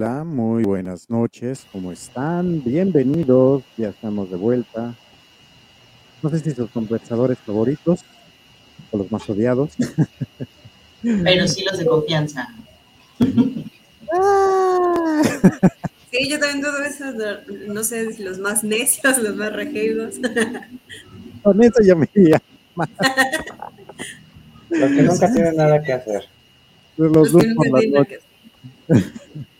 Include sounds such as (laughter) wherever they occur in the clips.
Hola, muy buenas noches, ¿cómo están? Bienvenidos, ya estamos de vuelta. No sé si sus conversadores favoritos o los más odiados. Pero sí los de confianza. (laughs) Ah. Sí, yo también dudo eso, no sé si los más necios, los más rejeros. Con eso ya me iría. Los que nunca tienen nada que hacer. Los, los que nunca tienen nada que hacer. (laughs)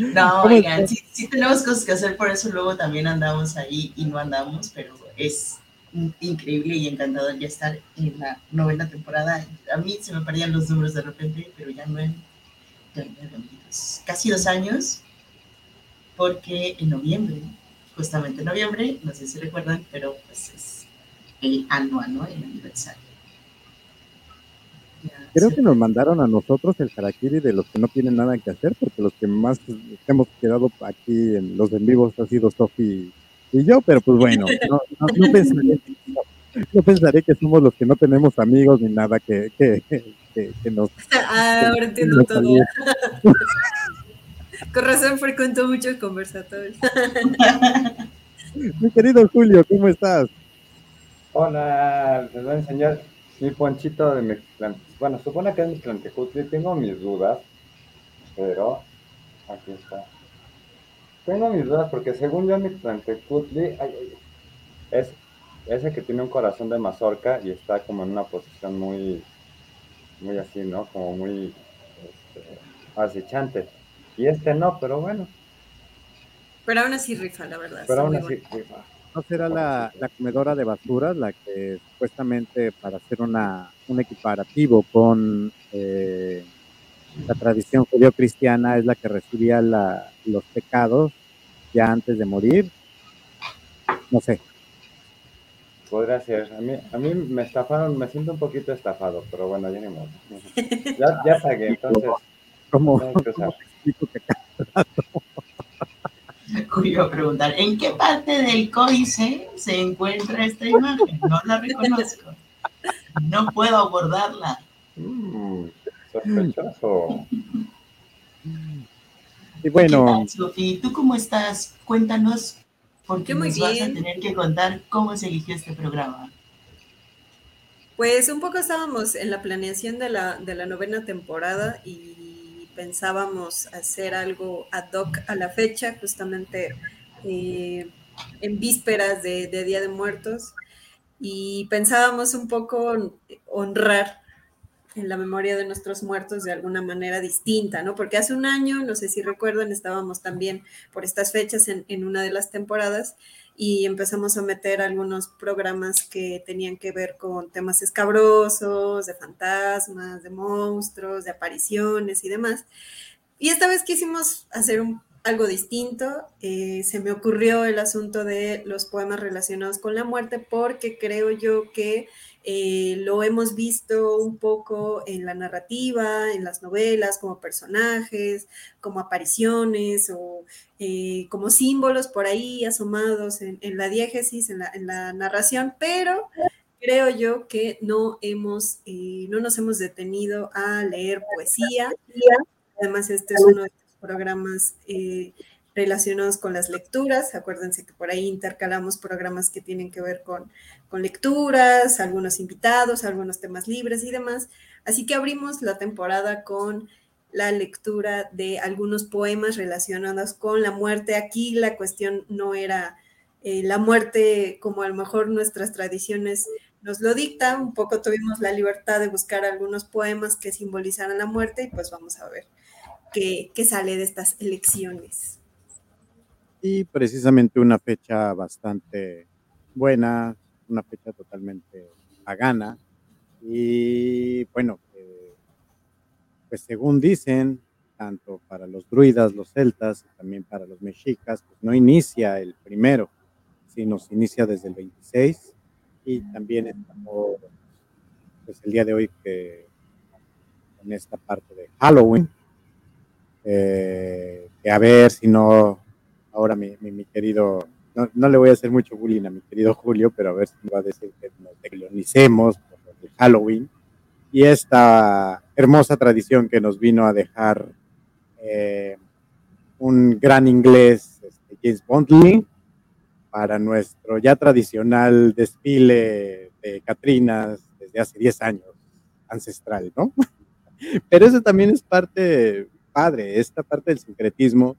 No, (laughs) oigan, sí, tenemos cosas que hacer, por eso luego también andamos ahí y no andamos, pero es increíble y encantador ya estar en la novena temporada. A mí se me perdían los números de repente, pero ya no en casi dos años, porque en noviembre, justamente en noviembre, no sé si recuerdan, pero pues es el anual, ¿no? El aniversario. Creo que nos mandaron a nosotros el harakiri de los que no tienen nada que hacer, porque los que más hemos quedado aquí en los en vivos ha sido Sofi y yo, pero pues bueno, (laughs) no, pensaré, que somos los que no tenemos amigos ni nada que, que, que, nos... (laughs) Ah, ahora entiendo todo. (laughs) Con razón frecuento muchos conversatorios. Mi querido Julio, ¿cómo estás? Hola, les voy a enseñar mi ponchito de Mexiclan. Bueno, supone que es Mexiclantecutli. Tengo mis dudas, pero aquí está. Tengo mis dudas porque según yo Mexiclantecutli es ese que tiene un corazón de mazorca y está como en una posición muy, muy así, ¿no? Como muy este, acechante. Y este no, pero bueno. Pero aún así rifa, la verdad. Pero aún así rifa. ¿No será la, comedora de basuras la que supuestamente para hacer una, un equiparativo con eh, la tradición judío-cristiana es la que recibía los pecados ya antes de morir? No sé. Podría ser. A mí, a mí me estafaron, me siento un poquito estafado, pero bueno, ya ni modo. Ya, ya pagué, entonces. ¿Cómo, ¿cómo explico que (laughs) Iba a preguntar, ¿en qué parte del códice se encuentra esta imagen? No la reconozco. No puedo abordarla. Mm, sospechoso. Y bueno. Sofía, ¿tú cómo estás? Cuéntanos, porque nos vas a tener que contar cómo se eligió este programa. Pues un poco estábamos en la planeación de la, de la novena temporada y pensábamos hacer algo ad hoc a la fecha, justamente eh, en vísperas de, Día de Muertos, y pensábamos un poco honrar en la memoria de nuestros muertos de alguna manera distinta, ¿no? Porque hace un año, no sé si recuerdan, estábamos también por estas fechas en, en una de las temporadas y empezamos a meter algunos programas que tenían que ver con temas escabrosos, de fantasmas, de monstruos, de apariciones y demás. Y esta vez quisimos hacer algo distinto. Eh, se me ocurrió el asunto de los poemas relacionados con la muerte porque creo yo que eh, lo hemos visto un poco en la narrativa, en las novelas, como personajes, como apariciones o eh, como símbolos por ahí asomados en, la diégesis, en la, narración, pero creo yo que no hemos, eh, no nos hemos detenido a leer poesía. Además, este es uno de los programas relacionados con las lecturas. Acuérdense que por ahí intercalamos programas que tienen que ver con, con lecturas, algunos invitados, algunos temas libres y demás. Así que abrimos la temporada con la lectura de algunos poemas relacionados con la muerte. Aquí la cuestión no era eh, la muerte como a lo mejor nuestras tradiciones nos lo dictan, un poco tuvimos la libertad de buscar algunos poemas que simbolizaran la muerte y pues vamos a ver qué, qué sale de estas elecciones y precisamente una fecha bastante buena, una fecha totalmente pagana. Y bueno, eh, pues según dicen, tanto para los druidas, los celtas, también para los mexicas, pues no inicia el primero, sino se inicia desde el 26 y también estamos pues el día de hoy que en esta parte de Halloween, eh, que a ver si no ahora mi, mi, querido, no, le voy a hacer mucho bullying a mi querido Julio, pero a ver si va a decir que nos declonicemos por el Halloween y esta hermosa tradición que nos vino a dejar eh, un gran inglés, este, James Bondley, para nuestro ya tradicional desfile de Catrinas desde hace 10 años, ancestral, ¿no? (laughs) Pero eso también es parte padre, esta parte del sincretismo,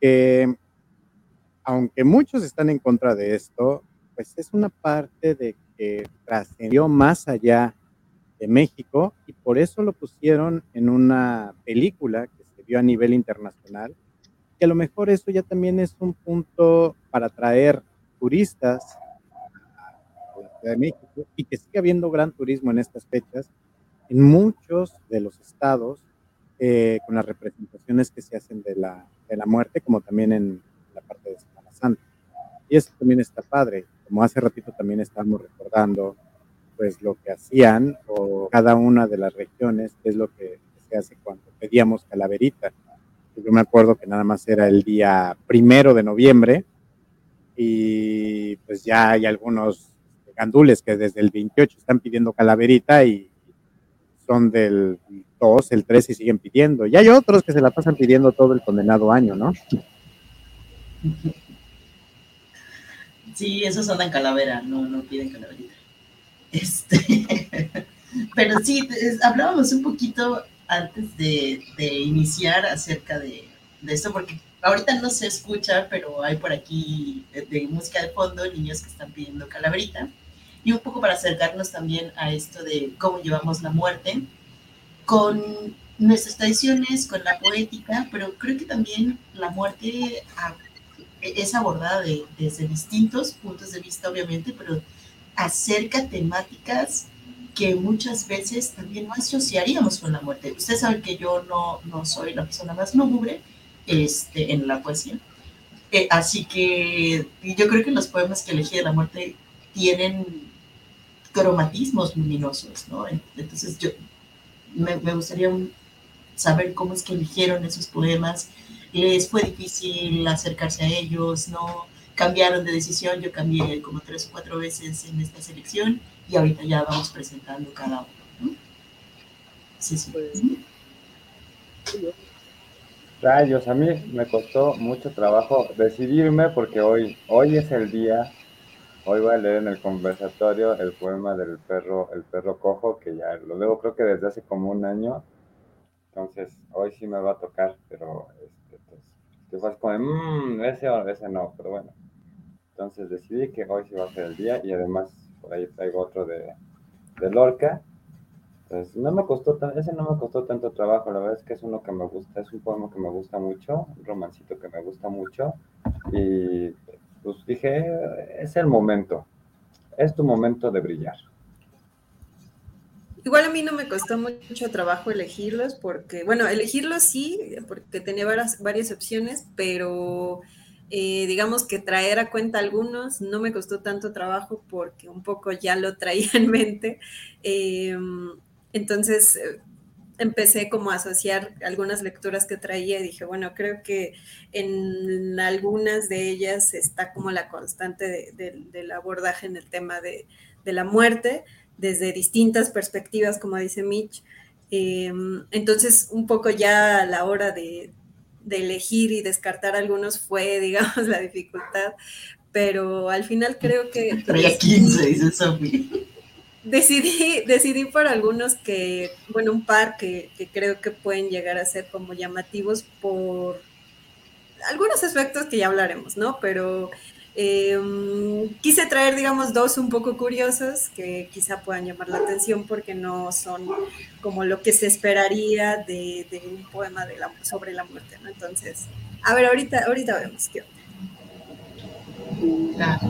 que aunque muchos están en contra de esto, pues es una parte de que trascendió más allá de México y por eso lo pusieron en una película que se vio a nivel internacional, que a lo mejor eso ya también es un punto para atraer turistas a la Ciudad de México y que sigue habiendo gran turismo en estas fechas en muchos de los estados eh, con las representaciones que se hacen de la, de la muerte, como también en la parte de Semana Santa. Y eso también está padre, como hace ratito también estábamos recordando pues lo que hacían o cada una de las regiones, es lo que se hace cuando pedíamos calaverita. Yo me acuerdo que nada más era el día primero de noviembre y pues ya hay algunos gandules que desde el 28 están pidiendo calaverita y son del 2, el 3 y siguen pidiendo. Y hay otros que se la pasan pidiendo todo el condenado año, ¿no? Sí, esos andan calavera, no, no piden calaverita. Este, (laughs) pero sí, hablábamos un poquito antes de, iniciar acerca de, esto, porque ahorita no se escucha, pero hay por aquí de, música de fondo niños que están pidiendo calaverita. Y un poco para acercarnos también a esto de cómo llevamos la muerte con nuestras tradiciones, con la poética, pero creo que también la muerte es abordada desde distintos puntos de vista, obviamente, pero acerca temáticas que muchas veces también no asociaríamos con la muerte. Ustedes saben que yo no, no soy la persona más lúgubre este, en la poesía. Eh, así que yo creo que los poemas que elegí de la muerte tienen cromatismos luminosos, ¿no? Entonces yo me, me gustaría saber cómo es que eligieron esos poemas. ¿Les fue difícil acercarse a ellos? ¿No? cambiaron de decisión, yo cambié como tres o cuatro veces en esta selección y ahorita ya vamos presentando cada uno. Sí, sí. Pues, Rayos, a mí me costó mucho trabajo decidirme porque hoy, hoy es el día, hoy voy a leer en el conversatorio el poema del perro, el perro cojo, que ya lo leo creo que desde hace como un año, entonces hoy sí me va a tocar, pero este, pues, como, mmm, ese ese no, pero bueno, entonces decidí que hoy sí va a ser el día y además por ahí traigo otro de, de Lorca. Entonces no me costó ese no me costó tanto trabajo, la verdad es que es uno que me gusta, es un poema que me gusta mucho, un romancito que me gusta mucho y pues dije, es el momento, es tu momento de brillar. Igual a mí no me costó mucho trabajo elegirlos porque, bueno, elegirlos sí, porque tenía varias, varias opciones, pero eh, digamos que traer a cuenta algunos no me costó tanto trabajo porque un poco ya lo traía en mente. Em, entonces eh, empecé como a asociar algunas lecturas que traía y dije, bueno, creo que en algunas de ellas está como la constante del abordaje en el tema de, la muerte desde distintas perspectivas, como dice Mitch. Em, entonces, un poco ya a la hora de, de elegir y descartar algunos fue, (laughs) digamos, la dificultad, pero al final creo que... (laughs) Traía 15, dice Sophie. Decidí, decidí por algunos que, bueno, un par que, que creo que pueden llegar a ser como llamativos por algunos aspectos que ya hablaremos, ¿no? Pero Em, quise traer, digamos, dos un poco curiosos que quizá puedan llamar la atención porque no son como lo que se esperaría de, un poema de la, sobre la muerte, ¿no? Entonces, a ver, ahorita, ahorita vemos qué onda.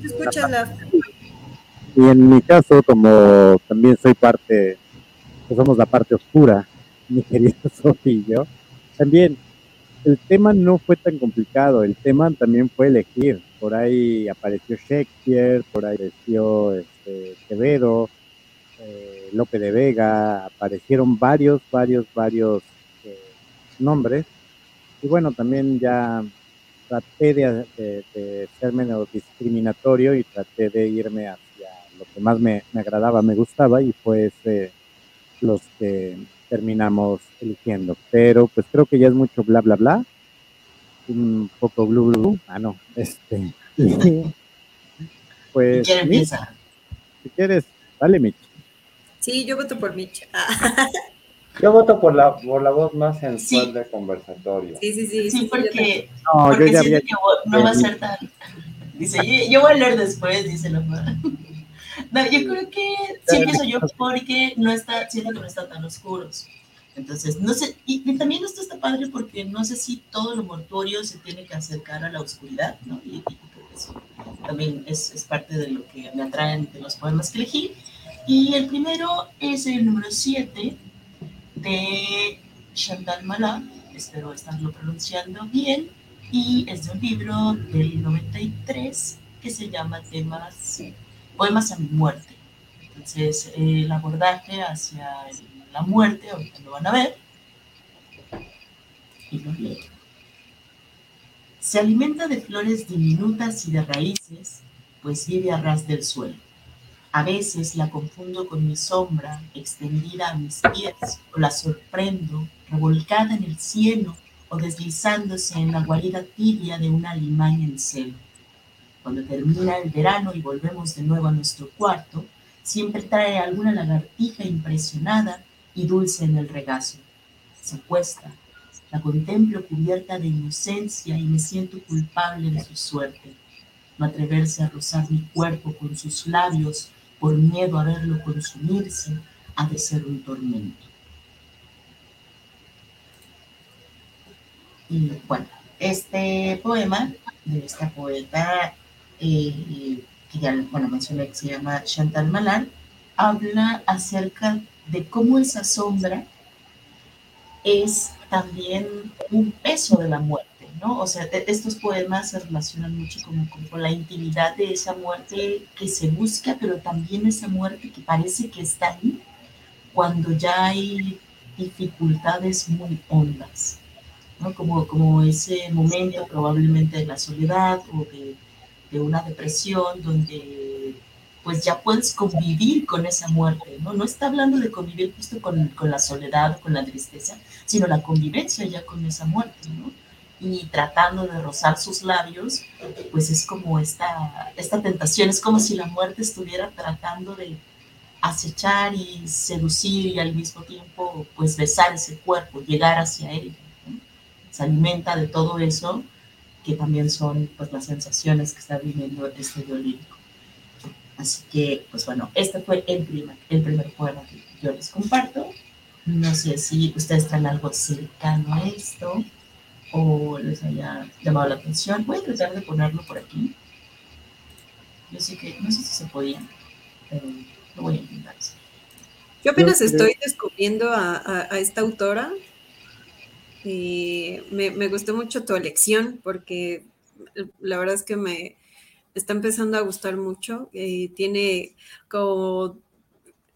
¿Te escuchas la... Y en mi caso, como también soy parte, pues somos la parte oscura mi querido Sofía (laughs) y yo, también el tema no fue tan complicado, el tema también fue elegir. Por ahí apareció Shakespeare, por ahí apareció este, Quevedo, eh, Lope de Vega, aparecieron varios, varios, varios eh, nombres. Y bueno, también ya traté de, de, ser menos discriminatorio y traté de irme hacia lo que más me, me agradaba, me gustaba y fue ese los que terminamos eligiendo. Pero pues creo que ya es mucho bla bla bla. Un poco blu blu. Ah, no. Este. (laughs) pues. ¿Quién empieza? Si quieres, dale, Mitch. Sí, yo voto por Mitch. (laughs) Yo voto por la, por la voz más sensual sí. de conversatorio. Sí, sí, sí. Sí, porque, no, porque yo ya había... que no va a ser tan... Dice, yo, yo voy a leer después, dice la No, yo creo que sí empiezo yo porque no está, siento que no están tan oscuros. Entonces, no sé, y, y, también esto está padre porque no sé si todo lo mortuorio se tiene que acercar a la oscuridad, ¿no? Y, y creo que eso también es, es, parte de lo que me atraen de los poemas que elegí. Y el primero es el número 7 de Chantal Malá, espero estarlo pronunciando bien, y es de un libro del 93 que se llama Temas Poemas a mi muerte. Entonces, el abordaje hacia la muerte, ahorita lo van a ver, y lo leo. Se alimenta de flores diminutas y de raíces, pues vive a ras del suelo. A veces la confundo con mi sombra extendida a mis pies, o la sorprendo revolcada en el cielo o deslizándose en la guarida tibia de una limaña en celo. Cuando termina el verano y volvemos de nuevo a nuestro cuarto, siempre trae alguna lagartija impresionada y dulce en el regazo. Se acuesta, la contemplo cubierta de inocencia y me siento culpable de su suerte. No atreverse a rozar mi cuerpo con sus labios por miedo a verlo consumirse ha de ser un tormento. Y bueno, este poema de esta poeta eh, que ya bueno, mencioné que se llama Chantal Malan, habla acerca de cómo esa sombra es también un peso de la muerte, ¿no? O sea, estos poemas se relacionan mucho con la intimidad de esa muerte que se busca, pero también esa muerte que parece que está ahí cuando ya hay dificultades muy hondas, ¿no? Como, como ese momento probablemente de la soledad o de de una depresión donde pues ya puedes convivir con esa muerte, ¿no? No está hablando de convivir justo con, con la soledad con la tristeza, sino la convivencia ya con esa muerte, ¿no? Y tratando de rozar sus labios, pues es como esta, esta tentación, es como si la muerte estuviera tratando de acechar y seducir y al mismo tiempo pues besar ese cuerpo, llegar hacia él. Se alimenta de todo eso que también son pues, las sensaciones que está viviendo este yo lírico. Así que, pues bueno, este fue el primer, el primer poema que yo les comparto. No sé si ustedes traen algo cercano a esto o les haya llamado la atención. Voy a tratar de ponerlo por aquí. Yo sé que, no sé si se podía, pero lo voy a intentar. Yo apenas estoy descubriendo a, a, a esta autora y me, gustó mucho tu elección porque la verdad es que me está empezando a gustar mucho. y tiene como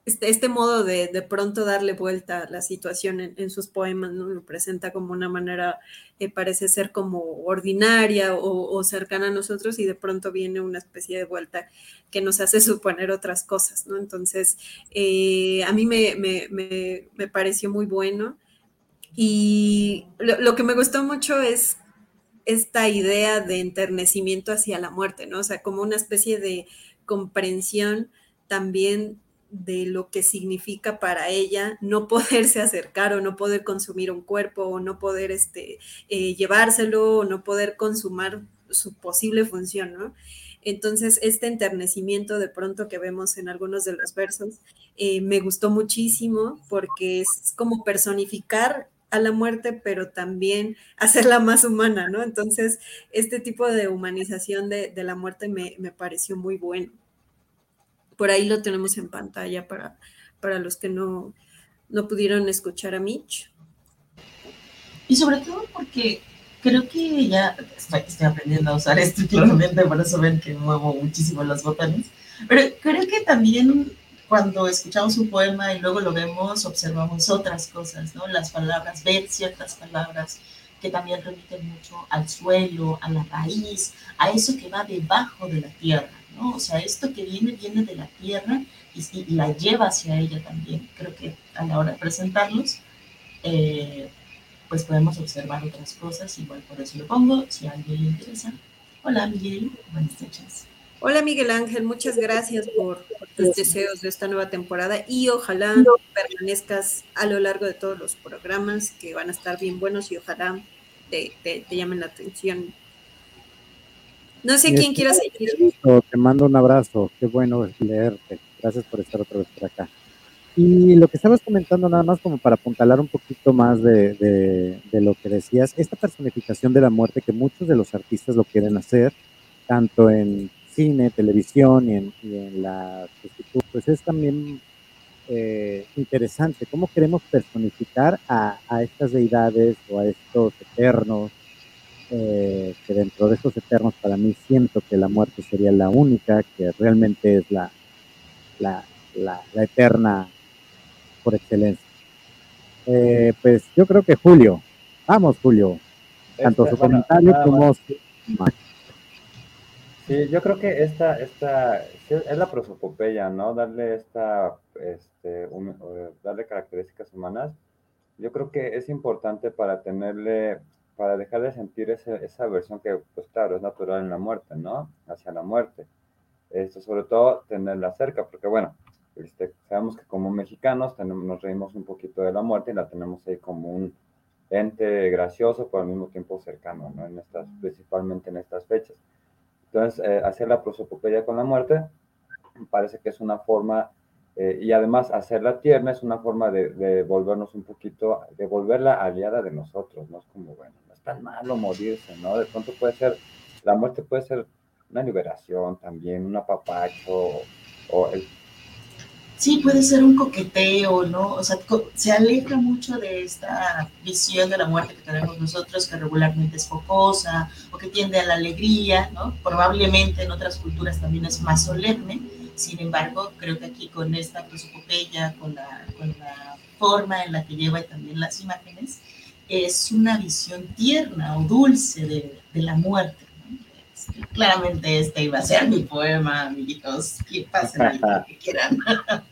este, este modo de de pronto darle vuelta a la situación en, sus poemas, ¿no? Lo presenta como una manera, eh, parece ser como ordinaria o, cercana a nosotros y de pronto viene una especie de vuelta que nos hace suponer otras cosas, ¿no? Entonces, eh, a mí me, me, me pareció muy bueno. Y lo, que me gustó mucho es esta idea de enternecimiento hacia la muerte, ¿no? O sea, como una especie de comprensión también de lo que significa para ella no poderse (laughs) acercar o no poder consumir un cuerpo o no poder este, eh, llevárselo o no poder consumar su posible función, ¿no? Entonces, este enternecimiento de pronto que vemos en algunos de los versos eh, me gustó muchísimo porque es como personificar a la muerte, pero también hacerla más humana, ¿no? Entonces, este tipo de humanización de, la muerte me, pareció muy bueno. Por ahí lo tenemos en pantalla para, para los que no, no pudieron escuchar a Mitch. Y sobre todo porque creo que ya estoy, estoy aprendiendo a usar esto (laughs) claramente, por eso ven que muevo muchísimo los botones, pero creo que también cuando escuchamos un poema y luego lo vemos, observamos otras cosas, ¿no? Las palabras, ver ciertas palabras, que también remiten mucho al suelo, a la raíz, a eso que va debajo de la tierra, ¿no? O sea, esto que viene, viene de la tierra y, la lleva hacia ella también. Creo que a la hora de presentarlos, eh, pues podemos observar otras cosas, igual por eso lo pongo, si a alguien le interesa. Hola Miguel, buenas noches. Hola Miguel Ángel, muchas gracias por, tus deseos de esta nueva temporada y ojalá permanezcas a lo largo de todos los programas que van a estar bien buenos y ojalá te, llamen la atención. No sé quién quiera seguir. Te mando un abrazo, qué bueno leerte. Gracias por estar otra vez por acá. Y lo que estabas comentando, nada más como para apuntalar un poquito más de, de, lo que decías, esta personificación de la muerte que muchos de los artistas lo quieren hacer, tanto en cine, televisión y en, y en la pues es también eh, interesante. Cómo queremos personificar a, a, estas deidades o a estos eternos, eh, que dentro de estos eternos para mí siento que la muerte sería la única, que realmente es la, la, la, eterna por excelencia. Eh, pues yo creo que Julio, vamos Julio, tanto este, su comentario como su... Sí, yo creo que esta, esta es la prosopopeya, ¿no? Darle esta, este, darle características humanas. Yo creo que es importante para tenerle, para dejar de sentir esa versión que, pues claro, es natural en la muerte, ¿no? Hacia la muerte. Esto, sobre todo, tenerla cerca, porque bueno, este, sabemos que como mexicanos tenemos, nos reímos un poquito de la muerte y la tenemos ahí como un ente gracioso, pero al mismo tiempo cercano, ¿no? En estas, principalmente en estas fechas. Entonces, eh, hacer la prosopopeya con la muerte parece que es una forma, eh, y además hacerla tierna es una forma de, volvernos un poquito, de volverla aliada de nosotros, ¿no? Es como, bueno, no es tan malo morirse, ¿no? De pronto puede ser, la muerte puede ser una liberación también, un apapacho, o el Sí, puede ser un coqueteo, ¿no? O sea, se aleja mucho de esta visión de la muerte que tenemos nosotros, que regularmente es focosa o que tiende a la alegría, ¿no? Probablemente en otras culturas también es más solemne. Sin embargo, creo que aquí con esta prosopopeya, con la, con la forma en la que lleva también las imágenes, es una visión tierna o dulce de, de la muerte. Claramente este iba a ser mi poema, amiguitos. Que pasen lo que quieran. (laughs)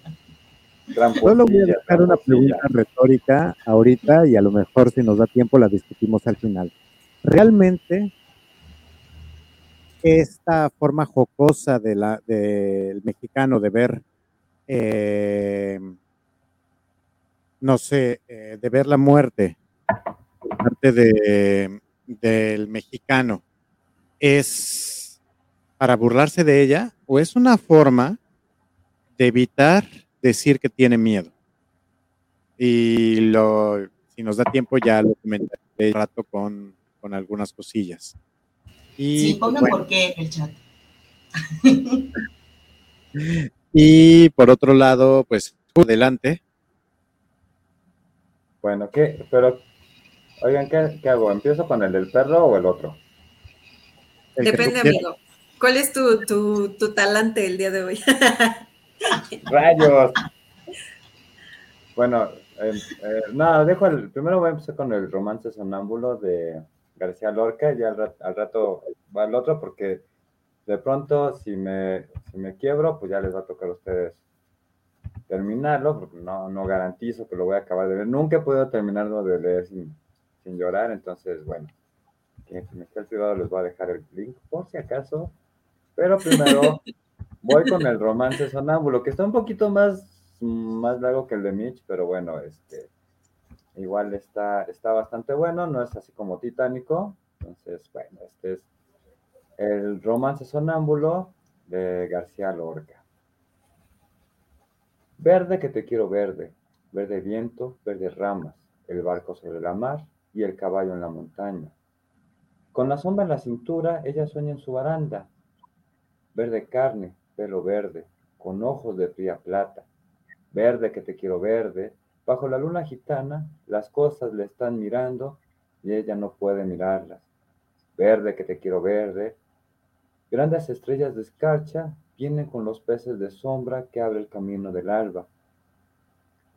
Solo voy a dejar una pregunta retórica ahorita y a lo mejor si nos da tiempo la discutimos al final. ¿Realmente esta forma jocosa de del mexicano de ver, eh, no sé, eh, de ver la muerte por parte de, del mexicano, es para burlarse de ella o es una forma de evitar decir que tiene miedo. Y lo, si nos da tiempo ya lo comentaré rato con, con algunas cosillas. Y, sí, pongan por qué en el chat. (laughs) y por otro lado, pues adelante. Bueno, ¿qué? Pero, oigan, ¿qué, ¿qué, hago? ¿Empiezo con el del perro o el otro? Depende, amigo. ¿Cuál es tu, tu, tu talante el día de hoy? (laughs) Rayos. Bueno, eh, eh, nada, dejo el. Primero voy a empezar con el romance sonámbulo de García Lorca y al, rato va el otro porque de pronto si me, si me quiebro, pues ya les va a tocar a ustedes terminarlo, porque no, no garantizo que lo voy a acabar de ver. Nunca he podido terminarlo de leer sin, sin llorar, entonces, bueno, quien me esté privado les voy a dejar el link por si acaso. Pero primero (laughs) voy con el romance sonámbulo, que está un poquito más, más largo que el de Mitch, pero bueno, este, igual está, está bastante bueno, no es así como titánico. Entonces, bueno, este es el romance sonámbulo de García Lorca. Verde que te quiero verde, verde viento, verde ramas, el barco sobre la mar y el caballo en la montaña. Con la sombra en la cintura, ella sueña en su baranda. Verde carne, pelo verde, con ojos de fría plata. Verde que te quiero verde, bajo la luna gitana, las cosas le están mirando y ella no puede mirarlas. Verde que te quiero verde, grandes estrellas de escarcha vienen con los peces de sombra que abre el camino del alba.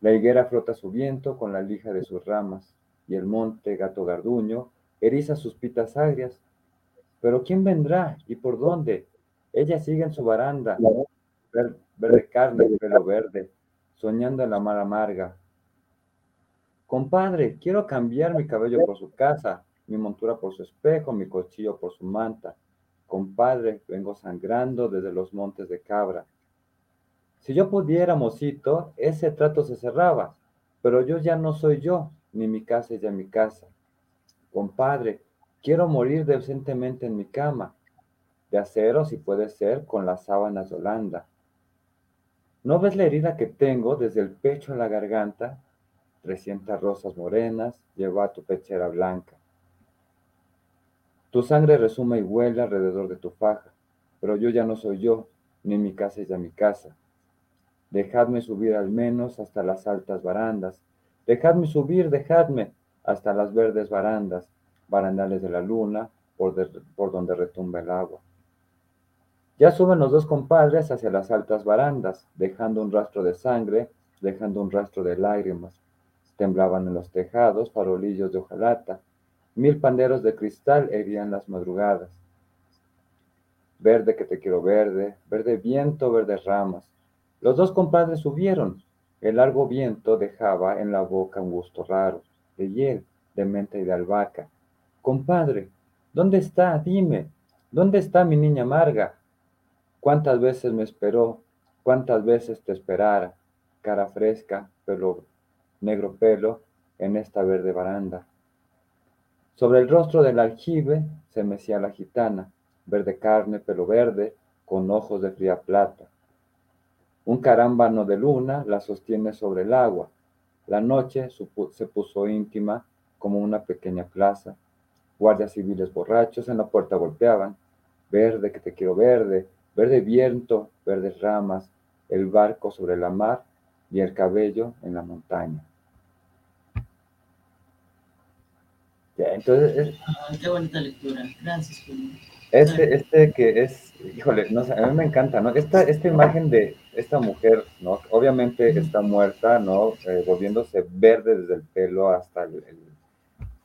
La higuera frota su viento con la lija de sus ramas, y el monte gato garduño eriza sus pitas agrias. Pero ¿quién vendrá y por dónde? Ella sigue en su baranda, verde carne, pelo verde, soñando en la mar amarga. Compadre, quiero cambiar mi cabello por su casa, mi montura por su espejo, mi cuchillo por su manta. Compadre, vengo sangrando desde los montes de cabra. Si yo pudiera, mocito, ese trato se cerraba, pero yo ya no soy yo, ni mi casa es ya mi casa. Compadre, quiero morir decentemente en mi cama, de acero si puede ser, con las sábanas de Holanda. ¿No ves la herida que tengo desde el pecho a la garganta? Trescientas rosas morenas llevo a tu pechera blanca. Tu sangre resuma y huele alrededor de tu faja, pero yo ya no soy yo, ni mi casa es ya mi casa. Dejadme subir al menos hasta las altas barandas. Dejadme subir, dejadme hasta las verdes barandas, barandales de la luna, por, por donde retumba el agua. Ya suben los dos compadres hacia las altas barandas, dejando un rastro de sangre, dejando un rastro de lágrimas. Temblaban en los tejados farolillos de hojalata. Mil panderos de cristal herían las madrugadas. Verde que te quiero verde, verde viento, verdes ramas. Los dos compadres subieron. El largo viento dejaba en la boca un gusto raro, de hiel, de menta y de albahaca. Compadre, ¿dónde está? Dime, ¿dónde está mi niña amarga? ¿Cuántas veces me esperó? ¿Cuántas veces te esperara? Cara fresca, pelo, negro pelo, en esta verde baranda. Sobre el rostro del aljibe se mecía la gitana, verde carne, pelo verde, con ojos de fría plata. Un carámbano de luna la sostiene sobre el agua. La noche se puso íntima como una pequeña plaza. Guardias civiles borrachos en la puerta golpeaban. Verde, que te quiero verde, verde viento, verdes ramas, el barco sobre la mar y el cabello en la montaña. Ya, entonces. Ah, qué bonita lectura. Gracias, Julio. Este, este que es, híjole, no sé, a mí me encanta, ¿no? Esta, esta imagen de esta mujer, ¿no? Obviamente está muerta, ¿no? Eh, volviéndose verde desde el pelo hasta el,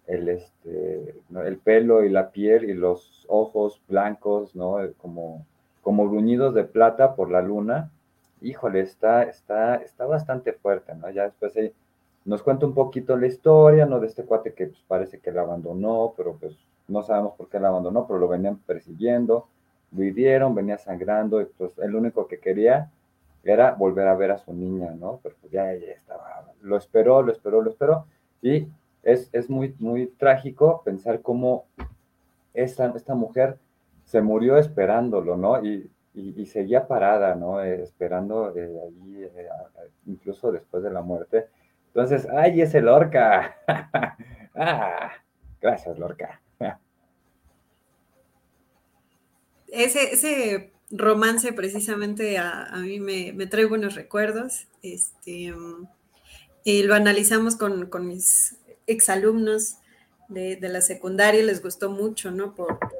el, este, el pelo y la piel y los ojos blancos, ¿no? Como como gruñidos de plata por la luna, híjole, está, está, está bastante fuerte, ¿no? Ya después ahí nos cuenta un poquito la historia, ¿no? De este cuate que pues, parece que la abandonó, pero pues no sabemos por qué la abandonó, pero lo venían persiguiendo, lo hirieron, venía sangrando, y pues el único que quería era volver a ver a su niña, ¿no? Pero pues ya, ya estaba, lo esperó, lo esperó, lo esperó, y es, es muy, muy trágico pensar cómo esta, esta mujer se murió esperándolo, ¿no? Y, y, seguía parada, ¿no? Eh, esperando eh, allí, eh, incluso después de la muerte. Entonces, ¡ay, ese Lorca! (laughs) ah, gracias, Lorca. (laughs) ese, romance precisamente a, mí me, trae buenos recuerdos. Este, lo analizamos con, mis exalumnos de, la secundaria, les gustó mucho, ¿no? Por, por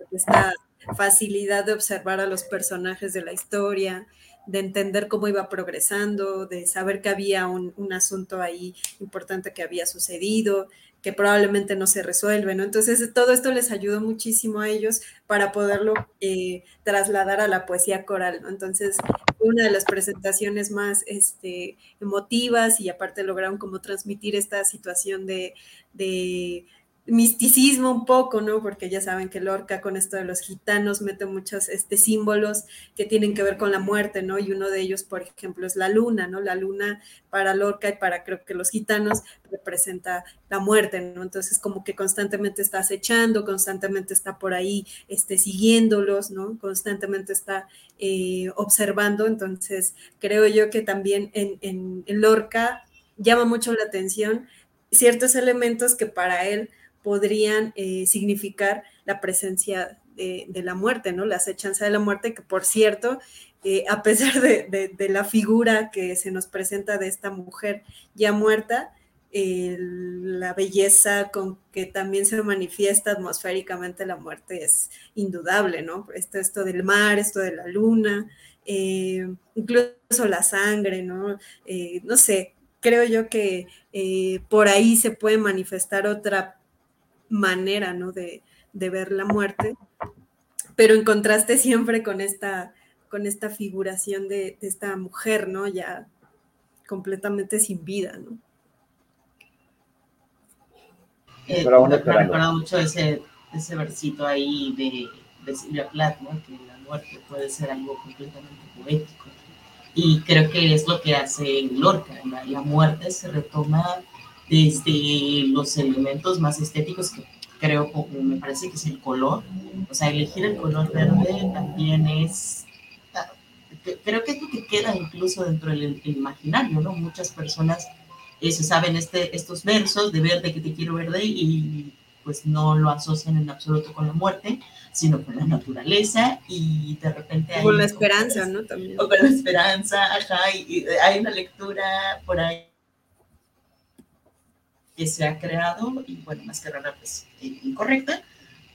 facilidad de observar a los personajes de la historia, de entender cómo iba progresando, de saber que había un, asunto ahí importante que había sucedido, que probablemente no se resuelve, ¿no? Entonces, todo esto les ayudó muchísimo a ellos para poderlo eh, trasladar a la poesía coral. Entonces, una de las presentaciones más este, emotivas y aparte lograron como transmitir esta situación de misticismo un poco, ¿no? Porque ya saben que Lorca con esto de los gitanos mete muchos este, símbolos que tienen que ver con la muerte, ¿no? Y uno de ellos, por ejemplo, es la luna, ¿no? La luna para Lorca y para creo que los gitanos representa la muerte, ¿no? Entonces como que constantemente está acechando, constantemente está por ahí este, siguiéndolos, ¿no? Constantemente está eh, observando, entonces creo yo que también en, en, en Lorca llama mucho la atención ciertos elementos que para él podrían eh, significar la presencia de, la muerte, ¿no? La acechanza de la muerte, que por cierto, eh, a pesar de, la figura que se nos presenta de esta mujer ya muerta, la belleza con que también se manifiesta atmosféricamente la muerte es indudable, ¿no? Esto, esto del mar, esto de la luna, eh, incluso la sangre, ¿no? no sé, creo yo que por ahí se puede manifestar otra manera, ¿no? De, ver la muerte, pero en contraste siempre con esta, con esta figuración de, esta mujer, ¿no? Ya completamente sin vida, ¿no? Eh, me, ha recordado mucho ese, ese versito ahí de, de Silvia Plath, ¿no? Que la muerte puede ser algo completamente poético. Y creo que es lo que hace Lorca. La, muerte se retoma desde los elementos más estéticos que creo, me parece que es el color. O sea, elegir el color verde también es creo que es lo que queda incluso dentro del imaginario, ¿no? Muchas personas eh, se saben este, estos versos de verde que te quiero verde y pues no lo asocian en absoluto con la muerte, sino con la naturaleza y de repente hay... Con la esperanza, ¿no? También. O con la esperanza, ajá, y hay una lectura por ahí que se ha creado, y bueno, más que rara, pues incorrecta,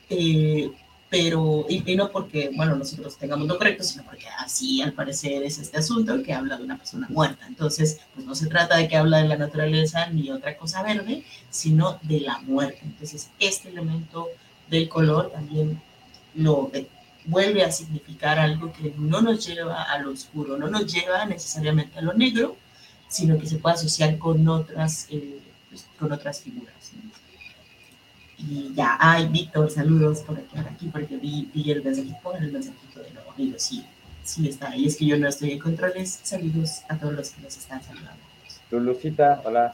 eh, pero, y, no porque, bueno, nosotros tengamos lo correcto, sino porque así al parecer es este asunto que habla de una persona muerta. Entonces, pues no se trata de que habla de la naturaleza ni otra cosa verde, sino de la muerte. Entonces, este elemento del color también lo eh, vuelve a significar algo que no nos lleva a lo oscuro, no nos lleva necesariamente a lo negro, sino que se puede asociar con otras, eh, pues, con otras figuras. Y ya, ay, Víctor, saludos por aquí, por aquí, porque vi, vi el mensajito, el mensajito de nuevo. Digo, sí, sí está. Y es que yo no estoy en controles. Saludos a todos los que nos están saludando. Lucita, hola.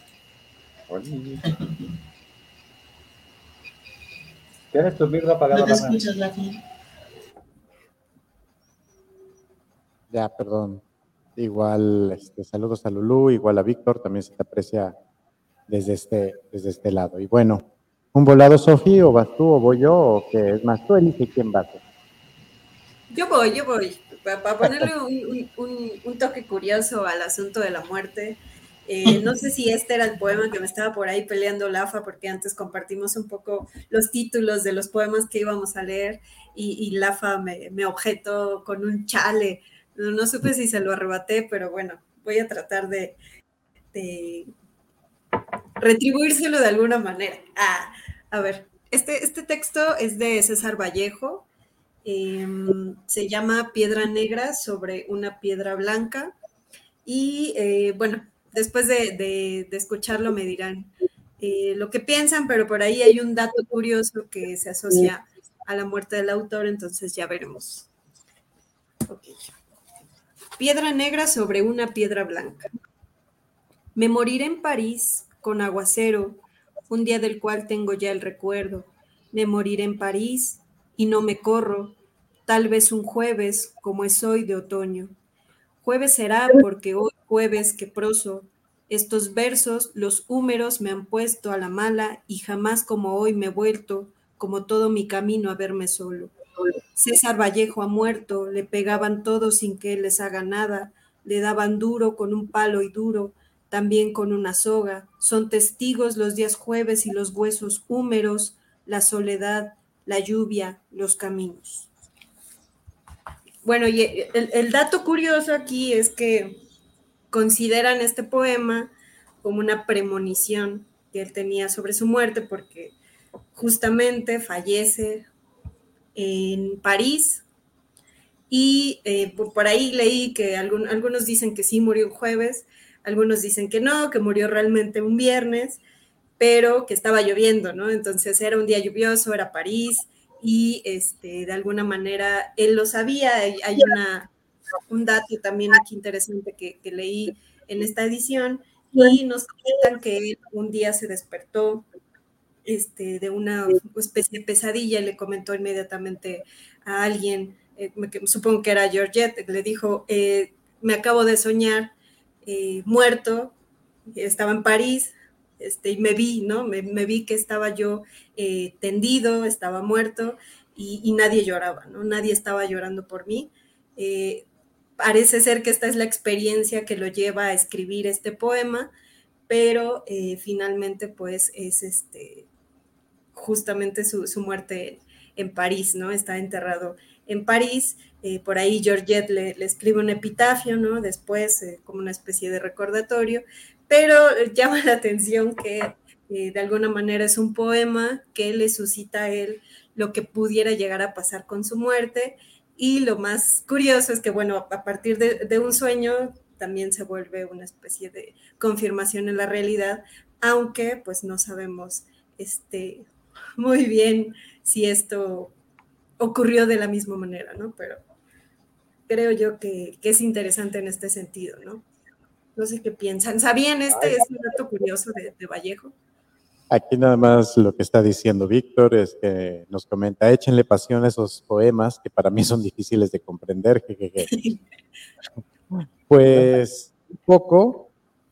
Hola. (laughs) ¿Tienes tu micro apagado? ¿No te escuchas, Lafi? Ya, perdón. Igual, este, saludos a Lulú, igual a Víctor, también se te aprecia desde este, desde este lado. Y bueno, ¿Un volado, Sofía, o vas tú, o voy yo, o qué es más? Tú elige quién va. Yo voy, yo voy. Para ponerle un, toque curioso al asunto de la muerte, eh, no sé si este era el poema que me estaba por ahí peleando Lafa, porque antes compartimos un poco los títulos de los poemas que íbamos a leer y, Lafa me, objetó con un chale. No, supe si se lo arrebaté, pero bueno, voy a tratar de, retribuírselo de alguna manera. Ah, a ver, este, este texto es de César Vallejo, em, se llama Piedra Negra sobre una piedra blanca y eh, bueno, después de, escucharlo me dirán eh, lo que piensan, pero por ahí hay un dato curioso que se asocia a la muerte del autor, entonces ya veremos. Piedra negra sobre una piedra blanca. Me moriré en París con aguacero, un día del cual tengo ya el recuerdo. Me moriré en París y no me corro, tal vez un jueves como es hoy de otoño. Jueves será porque hoy jueves que proso, estos versos los húmeros me han puesto a la mala y jamás como hoy me he vuelto, como todo mi camino a verme solo. César Vallejo ha muerto, le pegaban todos sin que él les haga nada, le daban duro con un palo y duro, también con una soga. Son testigos los días jueves y los huesos húmeros, la soledad, la lluvia, los caminos. Bueno, y el, dato curioso aquí es que consideran este poema como una premonición que él tenía sobre su muerte, porque justamente fallece en París y eh, por, ahí leí que algunos dicen que sí murió un jueves, algunos dicen que no, que murió realmente un viernes, pero que estaba lloviendo, ¿no? Entonces era un día lluvioso, era París y este, de alguna manera él lo sabía. Hay, una, un dato también aquí interesante que, leí en esta edición y nos comentan que él un día se despertó este, de una especie de pesadilla y le comentó inmediatamente a alguien, eh, supongo que era Georgette, le dijo, eh, me acabo de soñar eh, muerto, estaba en París, este, y me vi, ¿no? Me, vi que estaba yo eh, tendido, estaba muerto y, nadie lloraba, ¿no? Nadie estaba llorando por mí. Eh, parece ser que esta es la experiencia que lo lleva a escribir este poema, pero finalmente pues es este, justamente su, su muerte en París, ¿no? Está enterrado en París eh, por ahí Georgette le, escribe un epitafio, ¿no? Después, eh, como una especie de recordatorio, pero llama la atención que eh, de alguna manera es un poema que le suscita a él lo que pudiera llegar a pasar con su muerte. Y lo más curioso es que, bueno, a partir de, un sueño también se vuelve una especie de confirmación en la realidad, aunque pues no sabemos este, muy bien si esto ocurrió de la misma manera, ¿no? Pero creo yo que, es interesante en este sentido, ¿no? No sé qué piensan. ¿Sabían este? Es un dato curioso de, de Vallejo. Aquí nada más lo que está diciendo Víctor es que nos comenta, échenle pasión a esos poemas que para mí son difíciles de comprender. (laughs) pues un poco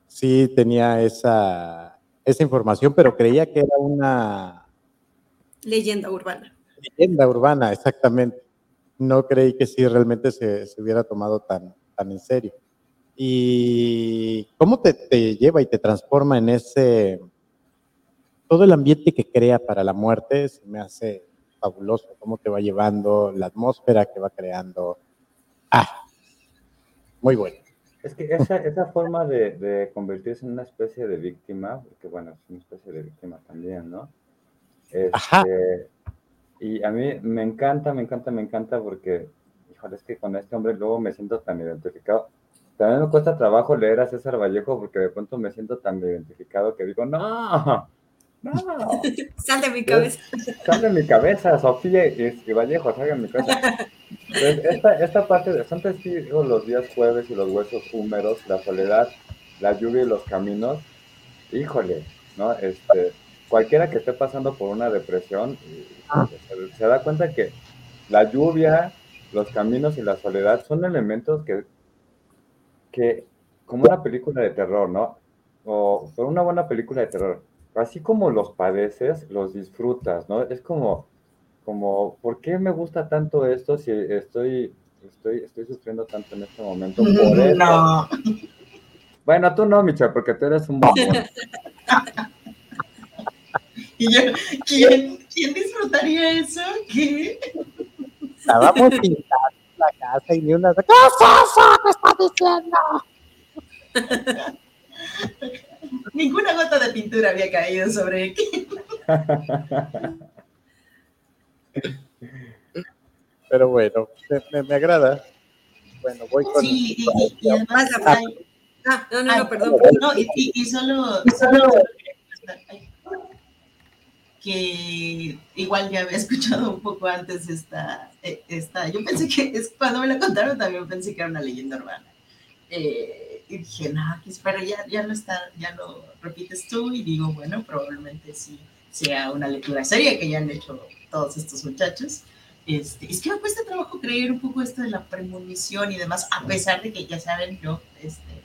sí tenía esa, esa información, pero creía que era una... Leyenda urbana. Leyenda urbana, exactamente. No creí que sí realmente se, hubiera tomado tan, tan en serio. ¿Y cómo te, te lleva y te transforma en ese todo el ambiente que crea para la muerte se me hace fabuloso, cómo te va llevando, la atmósfera que va creando. Ah, muy bueno. Es que esa, esa forma de, convertirse en una especie de víctima, porque bueno, es una especie de víctima también, ¿no? Este, y a mí me encanta, me encanta, me encanta porque, híjole, es que con este hombre luego me siento tan identificado. También me cuesta trabajo leer a César Vallejo porque de pronto me siento tan identificado que digo, no, no. (laughs) Sal de mi cabeza. Sal de mi cabeza, Sofía y, Vallejo, sal de mi cabeza. esta, esta parte de Santa testigos los días jueves y los huesos húmedos, la soledad, la lluvia y los caminos. Híjole, ¿no? Este, cualquiera que esté pasando por una depresión se, se, da cuenta que la lluvia, los caminos y la soledad son elementos que, que como una película de terror, ¿no? O por una buena película de terror así como los padeces, los disfrutas, ¿no? Es como, como, ¿por qué me gusta tanto esto si estoy, estoy, estoy sufriendo tanto en este momento? Por. No. Bueno, tú no, Micha, porque tú eres un bombón. (laughs) ¿Y yo, ¿quién, ¿quién, disfrutaría eso? ¿Qué? Estábamos pintando la casa y ni una... ¿Qué es eso que está diciendo? Ninguna gota de pintura había caído sobre él. Pero bueno, me, agrada. Bueno, voy con. Sí, y, además. ah, no, no, no, perdón. No, y, solo, solo que igual ya había (laughs) escuchado un poco antes esta, esta yo pensé que es, cuando me la contaron también pensé que era una leyenda urbana. Eh, y dije, no, pero ya, ya lo está, ya lo repites tú y digo, bueno, probablemente sí sea una lectura seria que ya han hecho todos estos muchachos. Este, es que me cuesta trabajo creer un poco esto de la premonición y demás, a pesar de que ya saben, yo este,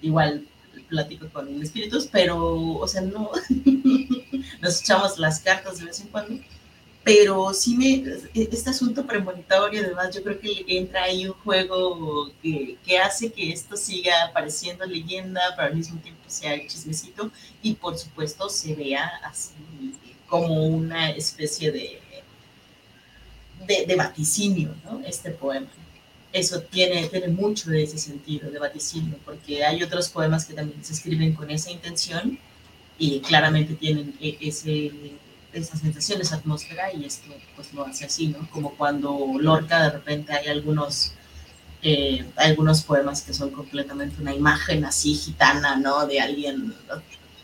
igual platico con espíritus, pero, o sea, no, (laughs) nos echamos las cartas de vez en cuando, pero sí me, este asunto premonitorio, además, yo creo que entra ahí un juego que, hace que esto siga pareciendo leyenda, pero al mismo tiempo sea chismecito y por supuesto se vea así como una especie de, de, de vaticinio, ¿no? Este poema. Eso tiene, tiene mucho de ese sentido, de vaticinio, porque hay otros poemas que también se escriben con esa intención y claramente tienen e, ese esa sensación, esa atmósfera, y esto pues lo hace así, ¿no? Como cuando Lorca de repente hay algunos, eh, algunos poemas que son completamente una imagen así gitana, ¿no? De alguien,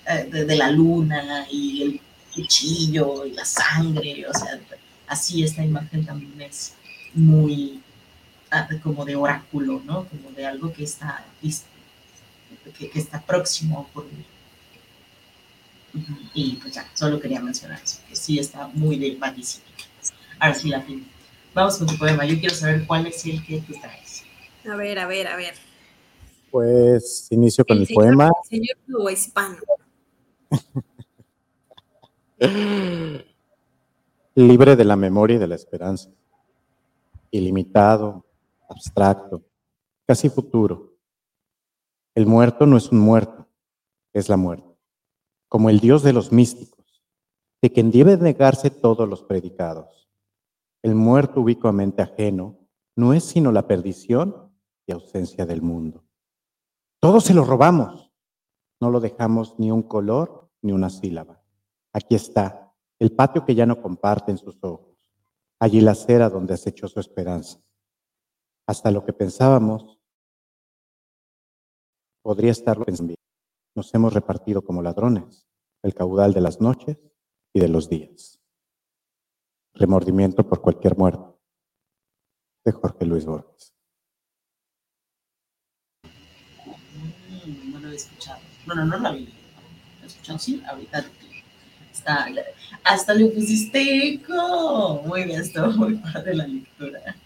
eh, de, la luna y el cuchillo y la sangre, o sea, así esta imagen también es muy ah, como de oráculo, ¿no? Como de algo que está, que, que está próximo a ocurrir. Y pues ya, solo quería mencionar eso, que sí está muy de Ahora sí, la fin. Vamos con tu poema. Yo quiero saber cuál es el que tú traes. A ver, a ver, a ver. Pues inicio con el, poema. señor o hispano. (laughs) Libre de la memoria y de la esperanza. Ilimitado, abstracto, casi futuro. El muerto no es un muerto, es la muerte como el Dios de los místicos, de quien debe negarse todos los predicados. El muerto ubicamente ajeno no es sino la perdición y ausencia del mundo. Todos se lo robamos, no lo dejamos ni un color ni una sílaba. Aquí está, el patio que ya no comparten sus ojos. Allí la acera donde has hecho su esperanza. Hasta lo que pensábamos podría estarlo pensando. Nos hemos repartido como ladrones el caudal de las noches y de los días. Remordimiento por cualquier muerto. De Jorge Luis Borges. No lo he escuchado. Bueno, no lo había leído. ¿Lo he escuchado? Sí, ahorita. Está, hasta le pusiste eco. Muy bien, estuvo muy padre la lectura.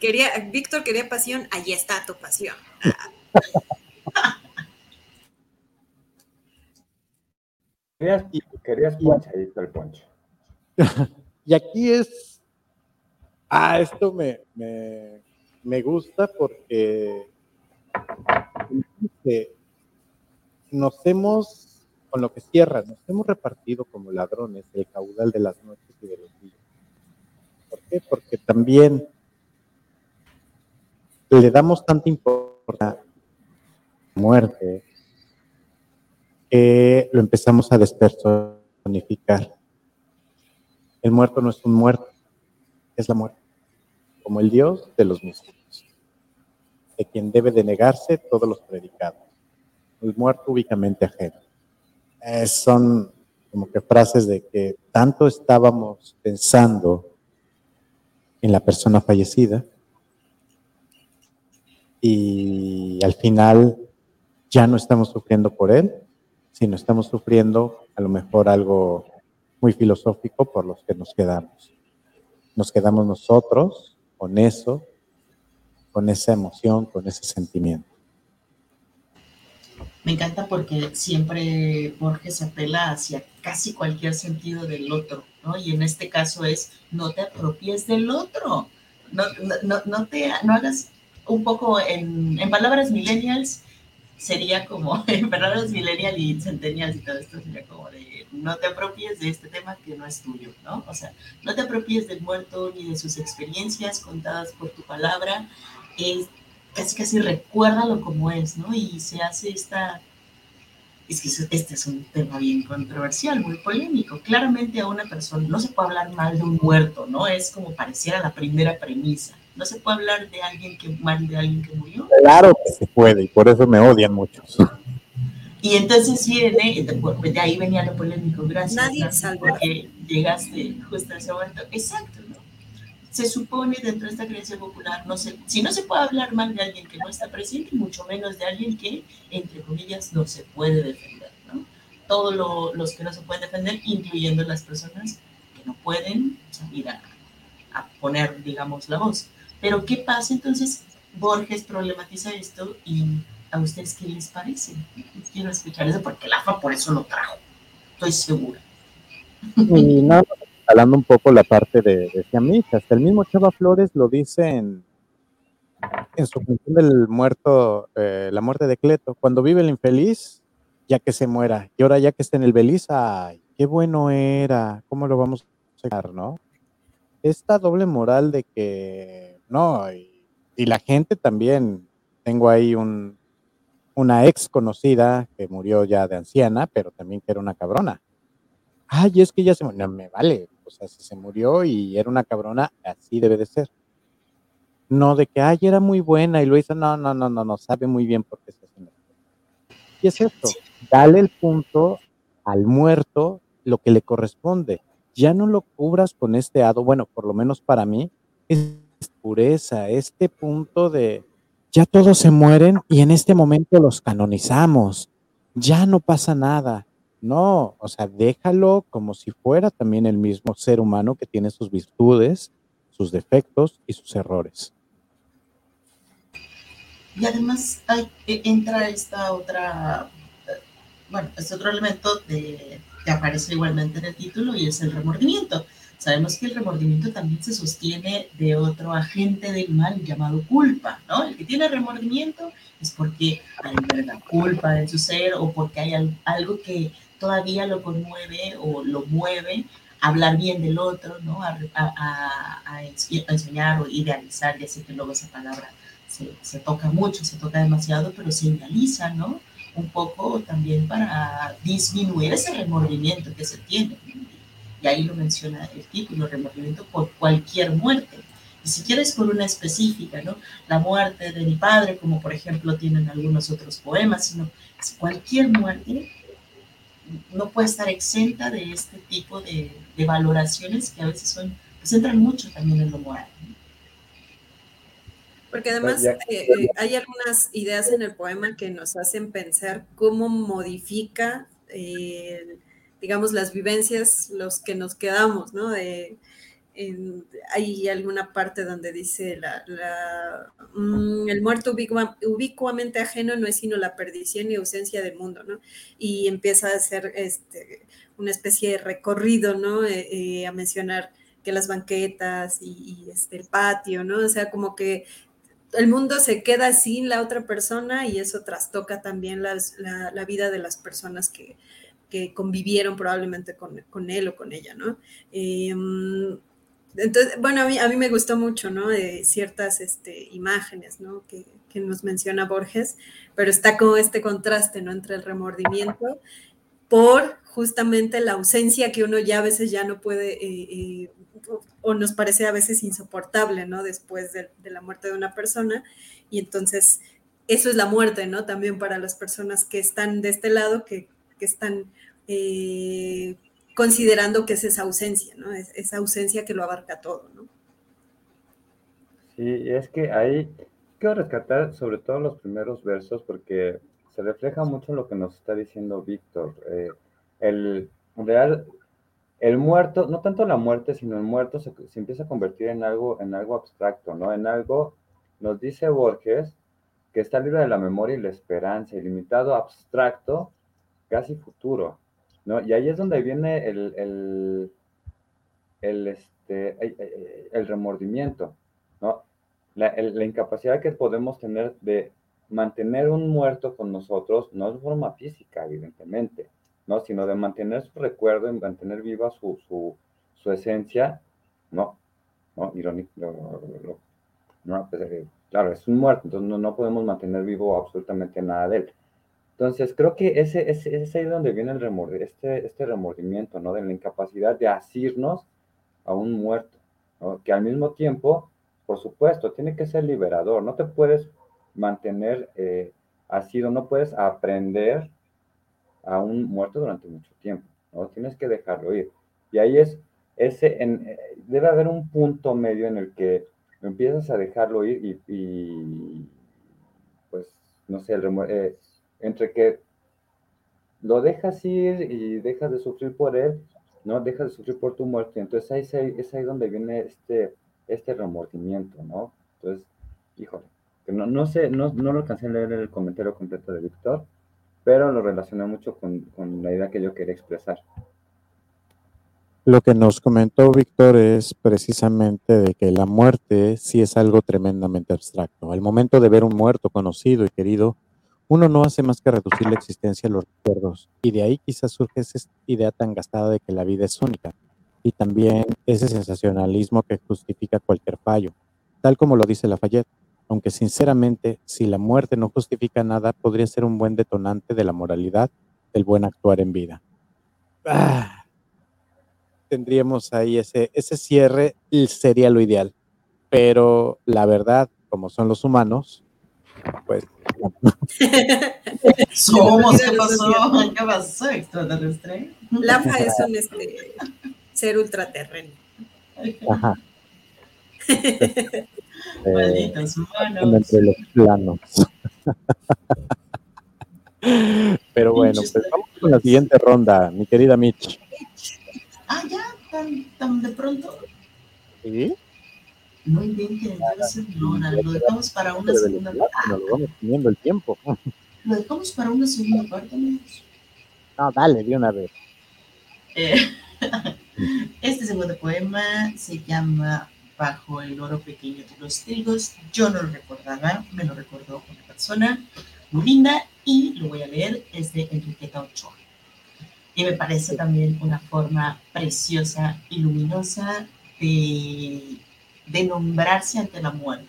Quería, Víctor quería pasión, ahí está tu pasión. (laughs) Querías, querías ponchadito el poncho. (laughs) y aquí es. Ah, esto me, me, me gusta porque nos hemos, con lo que cierra, nos hemos repartido como ladrones el caudal de las noches y de los días. ¿Por qué? Porque también le damos tanta importancia a la muerte que lo empezamos a despersonificar. El muerto no es un muerto, es la muerte, como el Dios de los misterios, de quien debe de negarse todos los predicados, el muerto ubicamente ajeno. Eh, son como que frases de que tanto estábamos pensando en la persona fallecida y al final ya no estamos sufriendo por él, sino estamos sufriendo a lo mejor algo muy filosófico por los que nos quedamos. Nos quedamos nosotros con eso, con esa emoción, con ese sentimiento. Me encanta porque siempre Borges apela hacia casi cualquier sentido del otro, ¿no? Y en este caso es, no te apropies del otro, no, no, no te, no hagas un poco en, en palabras millennials, sería como, (laughs) en palabras millennial y centennial y todo esto, sería como de, no te apropies de este tema que no es tuyo, ¿no? O sea, no te apropies del muerto ni de sus experiencias contadas por tu palabra, es, casi casi recuérdalo como es, ¿no? Y se hace esta es que este es un tema bien controversial, muy polémico. Claramente a una persona no se puede hablar mal de un muerto, ¿no? Es como pareciera la primera premisa. No se puede hablar de alguien que mal de alguien que murió. Claro que se puede y por eso me odian muchos. Y entonces viene, de ahí venía lo polémico, gracias. Nadie Porque llegaste justo a ese momento. Exacto, ¿no? se supone dentro de esta creencia popular, no se, si no se puede hablar mal de alguien que no está presente, mucho menos de alguien que, entre comillas, no se puede defender, ¿no? Todos los que no se pueden defender, incluyendo las personas que no pueden salir a, a poner, digamos, la voz. Pero, ¿qué pasa entonces? Borges problematiza esto y a ustedes qué les parece? Quiero escuchar eso porque el AFA por eso lo trajo, estoy segura. Y nada, hablando un poco la parte de, de hasta el mismo Chava Flores lo dice en, en su función del muerto, eh, la muerte de Cleto, cuando vive el infeliz, ya que se muera, y ahora ya que está en el Beliz, ay, qué bueno era, ¿cómo lo vamos a sacar, no? Esta doble moral de que, no, y, y la gente también, tengo ahí un, una ex conocida que murió ya de anciana, pero también que era una cabrona. Ay, es que ya se murió, no, me vale, o sea, si se murió y era una cabrona, así debe de ser. No de que, ay, era muy buena y lo hizo, no, no, no, no, no, sabe muy bien por qué se hace. Y es esto, dale el punto al muerto lo que le corresponde. Ya no lo cubras con este hado, bueno, por lo menos para mí, es pureza, este punto de, ya todos se mueren y en este momento los canonizamos, ya no pasa nada no, o sea, déjalo como si fuera también el mismo ser humano que tiene sus virtudes, sus defectos y sus errores. Y además hay, e, entra esta otra, bueno, este otro elemento que aparece igualmente en el título y es el remordimiento. Sabemos que el remordimiento también se sostiene de otro agente del mal llamado culpa, ¿no? El que tiene remordimiento es porque hay una culpa en su ser o porque hay algo que todavía lo conmueve o lo mueve a hablar bien del otro, ¿no? A, a, enseñar o idealizar, ya sé que luego esa palabra se, se, toca mucho, se toca demasiado, pero se idealiza, ¿no? un poco también para disminuir ese remordimiento que se tiene. Y ahí lo menciona el título, remordimiento por cualquier muerte. Y si quieres por una específica, ¿no? La muerte de mi padre, como por ejemplo tienen algunos otros poemas, sino cualquier muerte no puede estar exenta de este tipo de, de valoraciones que a veces son, pues entran mucho también en lo moral. Porque además eh, eh, hay algunas ideas en el poema que nos hacen pensar cómo modifica, eh, digamos, las vivencias, los que nos quedamos, ¿no? Hay alguna parte donde dice la, mm, el muerto ubicuamente ajeno no es sino la perdición y ausencia del mundo, ¿no? Y empieza a hacer este, una especie de recorrido, ¿no? a mencionar que las banquetas y, este, el patio, ¿no? O sea, como que el mundo se queda sin la otra persona y eso trastoca también la, vida de las personas que, convivieron probablemente con, él o con ella, ¿no? Em, entonces, bueno, a mí, a mí me gustó mucho, ¿no? De ciertas este, imágenes, ¿no? Que, nos menciona Borges, pero está como este contraste, ¿no? Entre el remordimiento por justamente la ausencia que uno ya a veces ya no puede eh, eh, o nos parece a veces insoportable, ¿no? Después de, la muerte de una persona. Y entonces, eso es la muerte, ¿no? También para las personas que están de este lado, que, están eh, considerando que es esa ausencia, ¿no? Es, esa ausencia que lo abarca todo, ¿no? Sí, es que ahí quiero rescatar sobre todo los primeros versos porque se refleja mucho lo que nos está diciendo Víctor. Eh, el real el muerto, no tanto la muerte, sino el muerto se, empieza a convertir en algo, en algo abstracto, ¿no? En algo, nos dice Borges, que está libre de la memoria y la esperanza, ilimitado, abstracto, casi futuro, ¿no? Y ahí es donde viene el, el, este, el remordimiento, ¿no? La, incapacidad que podemos tener de mantener un muerto con nosotros, no de forma física, evidentemente, ¿no? Sino de mantener su recuerdo, en mantener viva su, su, esencia, ¿no? ¿No? Irónico, no, pues, eh, claro, es un muerto, entonces no, no, podemos mantener vivo absolutamente nada de él. Entonces, creo que ese, ese, es ahí donde viene el remord este, este remordimiento, ¿no? De la incapacidad de asirnos a un muerto, ¿no? Que al mismo tiempo, por supuesto, tiene que ser liberador, no te puedes mantener eh, asido, no puedes aprender a un muerto durante mucho tiempo, ¿no? Tienes que dejarlo ir. Y ahí es, ese, en, eh, debe haber un punto medio en el que empiezas a dejarlo ir y, pues, no sé, el, eh, entre que lo dejas ir y dejas de sufrir por él, ¿no? Dejas de sufrir por tu muerte. Entonces ahí es ahí donde viene este, este remordimiento, ¿no? Entonces, híjole, que no, no sé, no, no lo alcancé a leer el comentario completo de Víctor, pero lo relacioné mucho con, con la idea que yo quería expresar. Lo que nos comentó Víctor es precisamente de que la muerte sí es algo tremendamente abstracto. Al momento de ver un muerto conocido y querido, uno no hace más que reducir la existencia a los recuerdos. Y de ahí quizás surge esa idea tan gastada de que la vida es única. Y también ese sensacionalismo que justifica cualquier fallo, tal como lo dice Lafayette aunque sinceramente, si la muerte no justifica nada, podría ser un buen detonante de la moralidad del buen actuar en vida. Ah, tendríamos ahí ese, ese cierre sería lo ideal. Pero la verdad, como son los humanos, pues... Somos, (laughs) ¿qué pasó? ¿Qué pasó, extraterrestre? Lafa es un este, ser ultraterreno. Ajá. (laughs) Malditos humanos. Entre los planos. (laughs) Pero bueno, pues vamos con la siguiente ronda, mi querida Mitch. Ah, ya, tan, tan de pronto. ¿Sí? No inventen, entonces no, lo dejamos para una segunda parte. Lo vamos teniendo el tiempo. Lo dejamos para una segunda parte, amigos. No, dale, de una vez. Eh, (laughs) este segundo poema se llama bajo el oro pequeño de los trigos. Yo no lo recordaba, me lo recordó una persona muy linda y lo voy a leer, es de Enriqueta Ochoa. Y me parece también una forma preciosa y luminosa de, de nombrarse ante la muerte.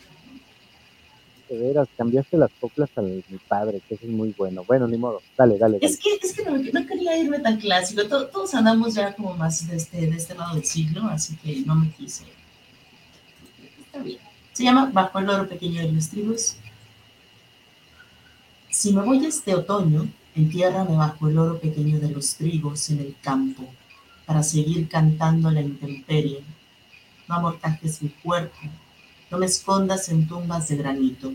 de veras, cambiaste las coplas a mi padre, que eso es muy bueno. Bueno, ni modo, dale, dale. Es que, es que no, no, quería irme tan clásico, todos andamos ya como más de este, de este lado del siglo, así que no me quise. Está bien. Se llama Bajo el oro pequeño de los tribus. Si me voy este otoño, entiérrame bajo el oro pequeño de los trigos en el campo, para seguir cantando la intemperie. No amortajes mi cuerpo, no me escondas en tumbas de granito.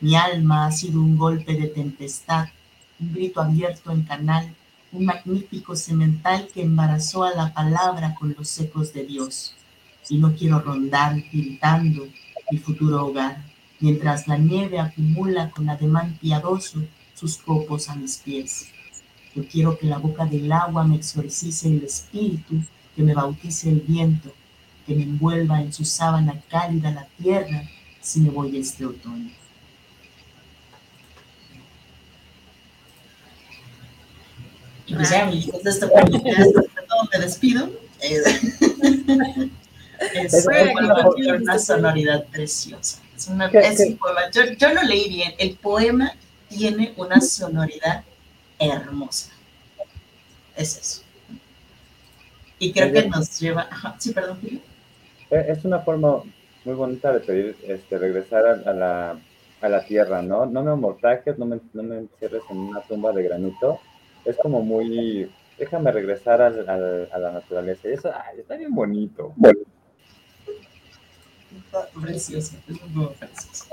Mi alma ha sido un golpe de tempestad, un grito abierto en canal, un magnífico semental que embarazó a la palabra con los ecos de Dios. Y no quiero rondar gritando mi futuro hogar, mientras la nieve acumula con ademán piadoso sus copos a mis pies. Yo quiero que la boca del agua me exorcice el espíritu, que me bautice el viento, que me envuelva en su sábana cálida la tierra si me voy este otoño. Y pues ya, amigos, de esta me despido. Es, (laughs) una sonoridad preciosa. Es, una, es un poema. Yo, yo lo leí bien. El poema tiene una sonoridad hermosa. Es eso. Y creo que nos lleva. Ajá, sí, perdón, eh, es una forma muy bonita de pedir este, regresar a, la, a la tierra, ¿no? No me amortajes, no me, no me encierres en una tumba de granito. Es como muy, déjame regresar al, al, a la naturaleza. Y eso ay, está bien bonito. Bueno. Precioso, es muy precioso.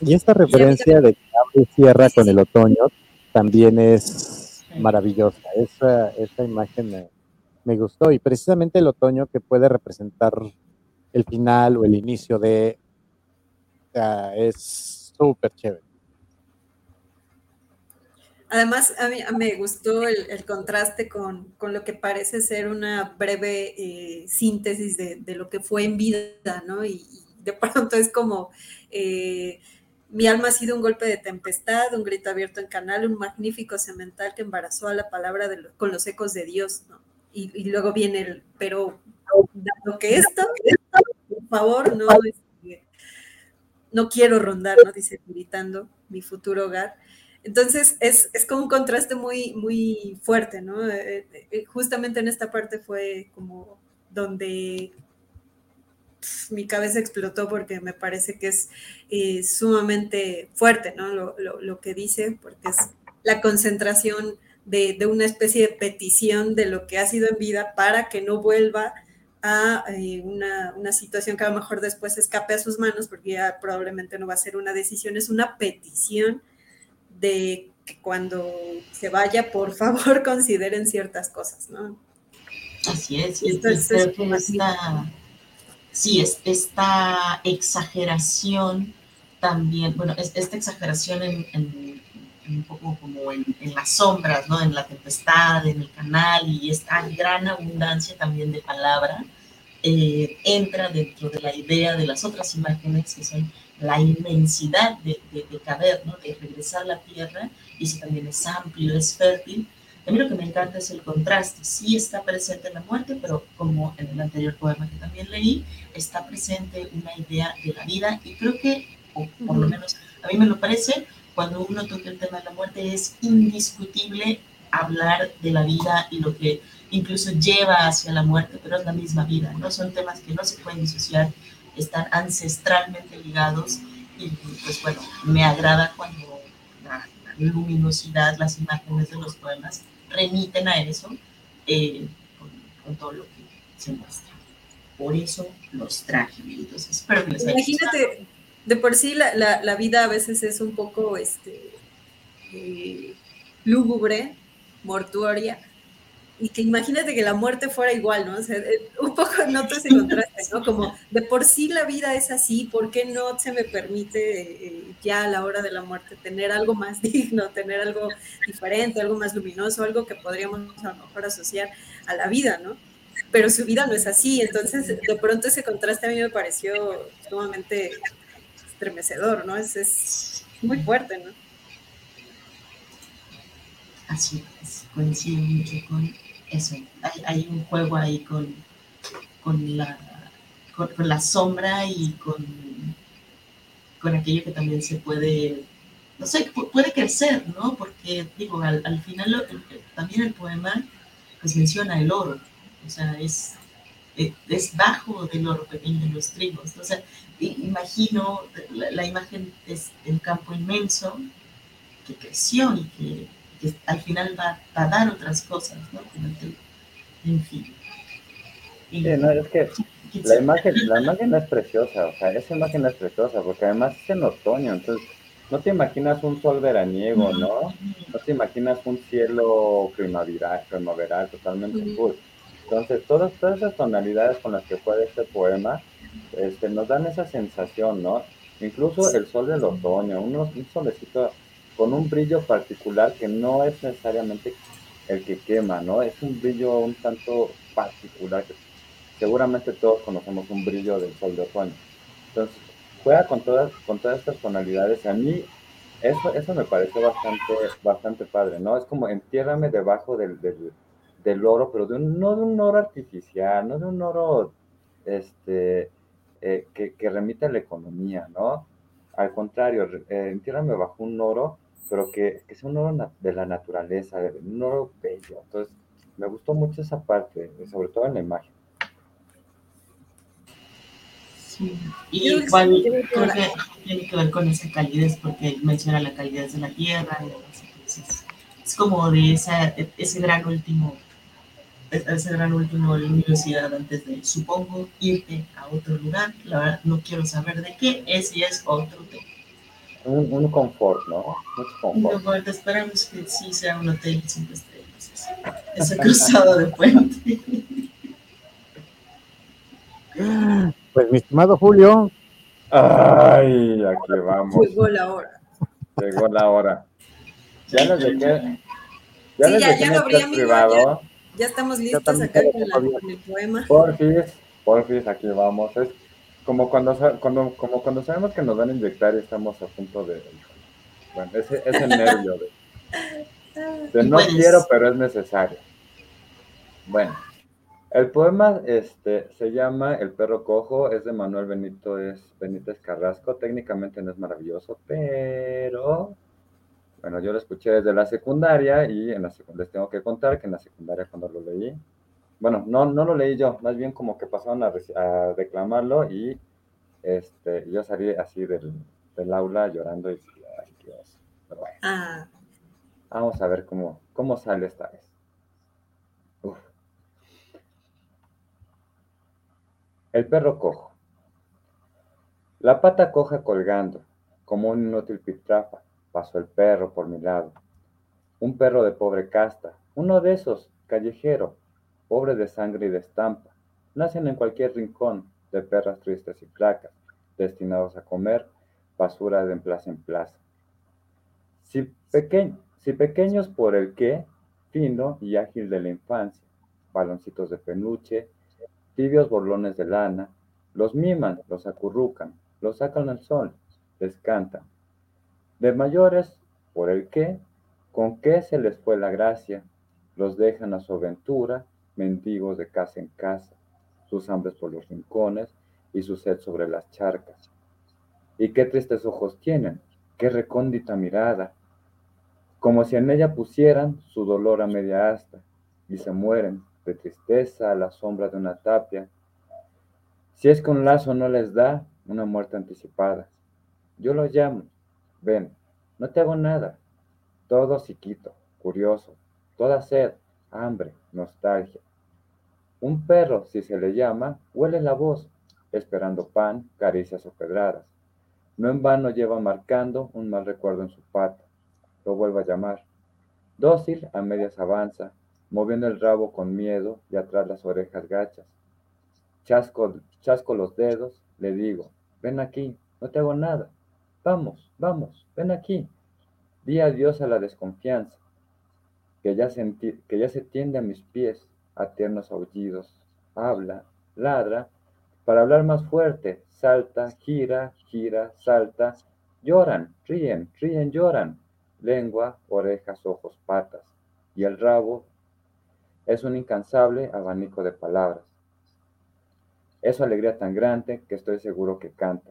Y esta referencia de que abre tierra con el otoño también es maravillosa. Esa, esa imagen me, gustó y precisamente el otoño que puede representar el final o el inicio de es súper chévere. Además, a mí me gustó el, contraste con, lo que parece ser una breve eh, síntesis de, lo que fue en vida, ¿no? Y, de pronto es como, eh, mi alma ha sido un golpe de tempestad, un grito abierto en canal, un magnífico semental que embarazó a la palabra con los ecos de Dios, ¿no? Y, luego viene el, pero dado que esto, por favor, no, este, no quiero rondar, ¿no? Dice, gritando mi futuro hogar. Entonces, es, es, como un contraste muy, muy fuerte, ¿no? Eh, eh, justamente en esta parte fue como donde mi cabeza explotó porque me parece que es eh, sumamente fuerte, ¿no? Lo, lo, lo, que dice, porque es la concentración de, una especie de petición de lo que ha sido en vida para que no vuelva a eh, una, situación que a lo mejor después escape a sus manos, porque ya probablemente no va a ser una decisión, es una petición de que cuando se vaya, por (laughs) favor, consideren ciertas cosas, ¿no? Así es, y creo que esta, sí, es, esta exageración también, bueno, esta exageración en un poco como en, las sombras, ¿no? En la tempestad, en el canal y esta gran abundancia también de palabra eh, entra dentro de la idea de las otras imágenes que son la inmensidad de, de, caber, ¿no? De regresar a la tierra y si también es amplio, es fértil. A mí lo que me encanta es el contraste. Sí está presente la muerte, pero como en el anterior poema que también leí, está presente una idea de la vida y creo que, o por lo menos a mí me lo parece, cuando uno toca el tema de la muerte es indiscutible hablar de la vida y lo que incluso lleva hacia la muerte, pero es la misma vida, ¿no? Son temas que no se pueden disociar, están ancestralmente ligados y pues bueno, me agrada cuando la, luminosidad, las imágenes de los poemas remiten a eso eh, con, todo lo que se muestra. Por eso los traje, entonces espero que les haya Imagínate, de por sí la, la, vida a veces es un poco este, eh, lúgubre, mortuoria, y que imagínate que la muerte fuera igual, ¿no? Eh, un poco noto ese contraste, ¿no? Como de por sí la vida es así, ¿por qué no se me permite eh, ya a la hora de la muerte tener algo más (laughs) digno, tener algo diferente, algo más luminoso, algo que podríamos a lo mejor asociar a la vida, ¿no? Pero su vida no es así, entonces de pronto ese contraste a mí me pareció sumamente estremecedor, ¿no? Es, es muy fuerte, ¿no? Así es, coincide mucho con eso. Hay, un juego ahí con, con, la, con, la sombra y con con aquello que también se puede, no sé, puede crecer, ¿no? Porque, digo, al, al final también el poema pues menciona el oro, o sea, es, es, bajo del oro pequeño los trigos. O sea, imagino la, imagen es el campo inmenso que creció y que, al final va, a dar otras cosas, ¿no? en fin. no, es que la imagen, la imagen es preciosa, o sea, esa imagen es preciosa, porque además es en otoño, entonces no te imaginas un sol veraniego, ¿no? No te imaginas un cielo primaveral, primaveral totalmente azul. Entonces, todas, todas esas tonalidades con las que puede este poema este, nos dan esa sensación, ¿no? Incluso el sol del otoño, un, un solecito con un brillo particular que no es necesariamente el que quema, ¿no? Es un brillo un tanto particular que seguramente todos conocemos un brillo del sol de otoño. Entonces, juega con todas, con todas estas tonalidades. A mí eso, eso me parece bastante, bastante padre, ¿no? Es como entiérrame debajo del, del, oro, pero de no de un oro artificial, no de un oro este, eh, que, que, remite a la economía, ¿no? Al contrario, eh, entiérrame bajo un oro, pero que, que, sea un oro de la naturaleza, un oro bello. Entonces, me gustó mucho esa parte, sobre todo en la imagen. Y igual creo que tiene que ver con esa calidez, porque menciona la calidez de la tierra es como de esa, ese gran último, ese gran último luminosidad antes de, supongo, irte a otro lugar. La verdad, no quiero saber de qué, ese es otro tema. Un, un confort, ¿no? Mucho confort. esperamos que sí sea un hotel cinco estrellas. Ese cruzado de puente. (laughs) Pues mi estimado Julio. Ay, aquí vamos. Llegó la hora. Llegó la hora. Ya les dejé. Ya sí, ya, ya lo abrí, privado. Ya, estamos listos acá con, la, con, el poema. Porfis, porfis, aquí vamos. Es como cuando, cuando, como cuando sabemos que nos van a inyectar y estamos a punto de. Bueno, ese, nervio de, (laughs) de no pues, quiero, pero es necesario. Bueno. El poema este, se llama El perro cojo, es de Manuel Benito es Benítez Carrasco. Técnicamente no es maravilloso, pero bueno, yo lo escuché desde la secundaria y en la les tengo que contar que en la secundaria cuando lo leí, bueno, no, no lo leí yo, más bien como que pasaron a, a reclamarlo y este, yo salí así del, del aula llorando y ay Dios, pero bueno. Ah. Vamos a ver cómo, cómo sale esta vez. El perro cojo. La pata coja colgando, como un inútil pitrafa, pasó el perro por mi lado. Un perro de pobre casta, uno de esos, callejero, pobre de sangre y de estampa. Nacen en cualquier rincón, de perras tristes y flacas, destinados a comer basura de plaza en plaza. Si, si pequeños por el qué, fino y ágil de la infancia, baloncitos de peluche, tibios borlones de lana, los miman, los acurrucan, los sacan al sol, les cantan. De mayores, por el qué, con qué se les fue la gracia, los dejan a su aventura, mendigos de casa en casa, sus hambres por los rincones y su sed sobre las charcas. Y qué tristes ojos tienen, qué recóndita mirada, como si en ella pusieran su dolor a media asta, y se mueren de tristeza a la sombra de una tapia, si es que un lazo no les da una muerte anticipada. Yo lo llamo, ven, no te hago nada, todo psiquito, curioso, toda sed, hambre, nostalgia. Un perro, si se le llama, huele la voz, esperando pan, caricias o pedradas. No en vano lleva marcando un mal recuerdo en su pata. Lo vuelvo a llamar. Dócil, a medias avanza, moviendo el rabo con miedo y atrás las orejas gachas. Chasco, chasco los dedos, le digo, ven aquí, no te hago nada. Vamos, vamos, ven aquí. Di adiós a la desconfianza, que ya, se tiende a mis pies a tiernos aullidos. Habla, ladra, para hablar más fuerte, salta, gira, gira, salta. Lloran, ríen, ríen, lloran. Lengua, orejas, ojos, patas. Y el rabo es un incansable abanico de palabras. Es su alegría tan grande que estoy seguro que canta.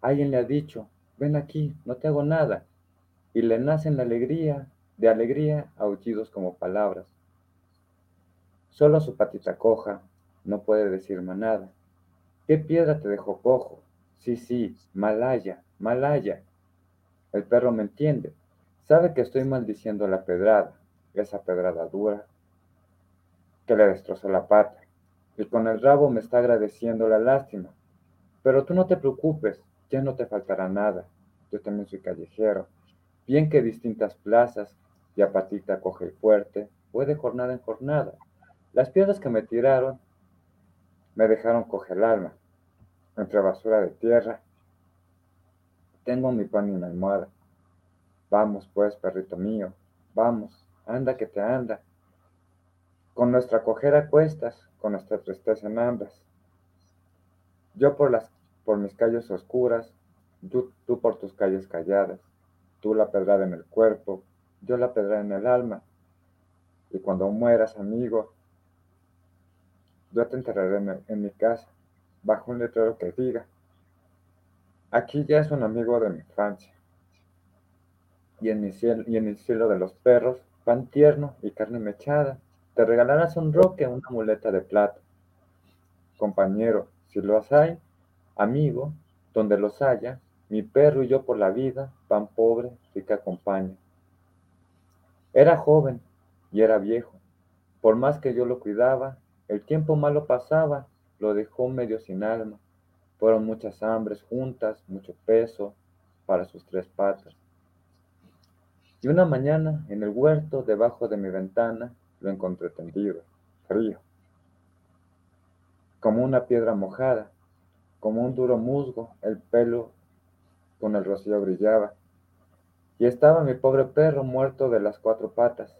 Alguien le ha dicho, ven aquí, no te hago nada. Y le nacen la alegría, de alegría, aullidos como palabras. Solo su patita coja, no puede decir más nada. ¿Qué piedra te dejó cojo? Sí, sí, Malaya, Malaya. El perro me entiende. Sabe que estoy maldiciendo la pedrada, esa pedrada dura que le destrozó la pata. Y con el rabo me está agradeciendo la lástima. Pero tú no te preocupes, ya no te faltará nada. Yo también soy callejero. Bien que distintas plazas, ya patita coge el fuerte, voy de jornada en jornada. Las piedras que me tiraron me dejaron coger el alma. Entre basura de tierra, tengo mi pan y mi almohada. Vamos, pues, perrito mío, vamos, anda que te anda. Con nuestra cojera cuestas, con nuestra tristeza en ambas. Yo por, las, por mis calles oscuras, tú, tú por tus calles calladas, tú la pedrada en el cuerpo, yo la pedrada en el alma. Y cuando mueras, amigo, yo te enterraré en, mi casa, bajo un letrero que diga, aquí ya es un amigo de mi infancia y en, mi cielo, y en el cielo de los perros, pan tierno y carne mechada, te regalarás un roque, una muleta de plata. Compañero, si los hay, amigo, donde los haya, mi perro y yo por la vida, pan pobre, rica acompaña. Era joven y era viejo. Por más que yo lo cuidaba, el tiempo malo pasaba, lo dejó medio sin alma. Fueron muchas hambres juntas, mucho peso para sus tres patas. Y una mañana, en el huerto, debajo de mi ventana, lo encontré tendido, frío, como una piedra mojada, como un duro musgo, el pelo con el rocío brillaba. Y estaba mi pobre perro muerto de las cuatro patas.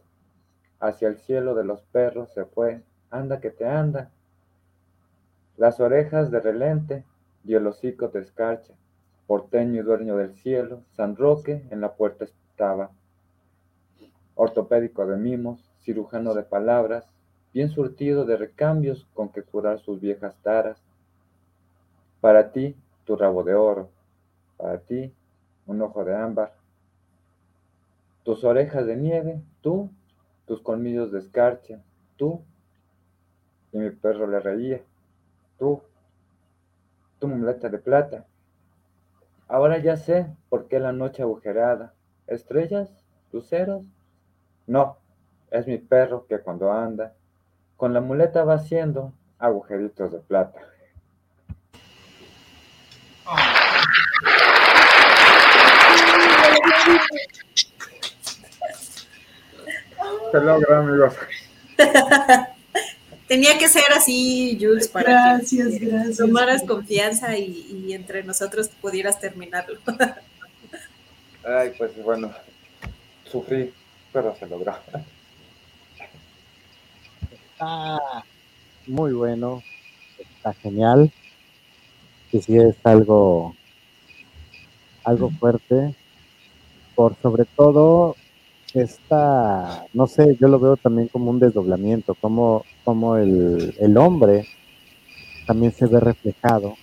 Hacia el cielo de los perros se fue, anda que te anda. Las orejas de relente y el hocico de escarcha. Porteño y dueño del cielo, San Roque en la puerta estaba ortopédico de mimos, cirujano de palabras, bien surtido de recambios con que curar sus viejas taras. Para ti, tu rabo de oro, para ti, un ojo de ámbar, tus orejas de nieve, tú, tus colmillos de escarcha, tú, y mi perro le reía, tú, tu muleta de plata. Ahora ya sé por qué la noche agujerada, estrellas, luceros, no, es mi perro que cuando anda, con la muleta va haciendo agujeritos de plata. Se logra, amigos. (laughs) Tenía que ser así, Jules, para gracias, que gracias. tomaras confianza y, y, entre nosotros pudieras terminarlo. (laughs) Ay, pues bueno, sufrí pero se logró. Está muy bueno, está genial. Y si es algo, algo fuerte, por sobre todo está, no sé, yo lo veo también como un desdoblamiento, como, como el, el hombre también se ve reflejado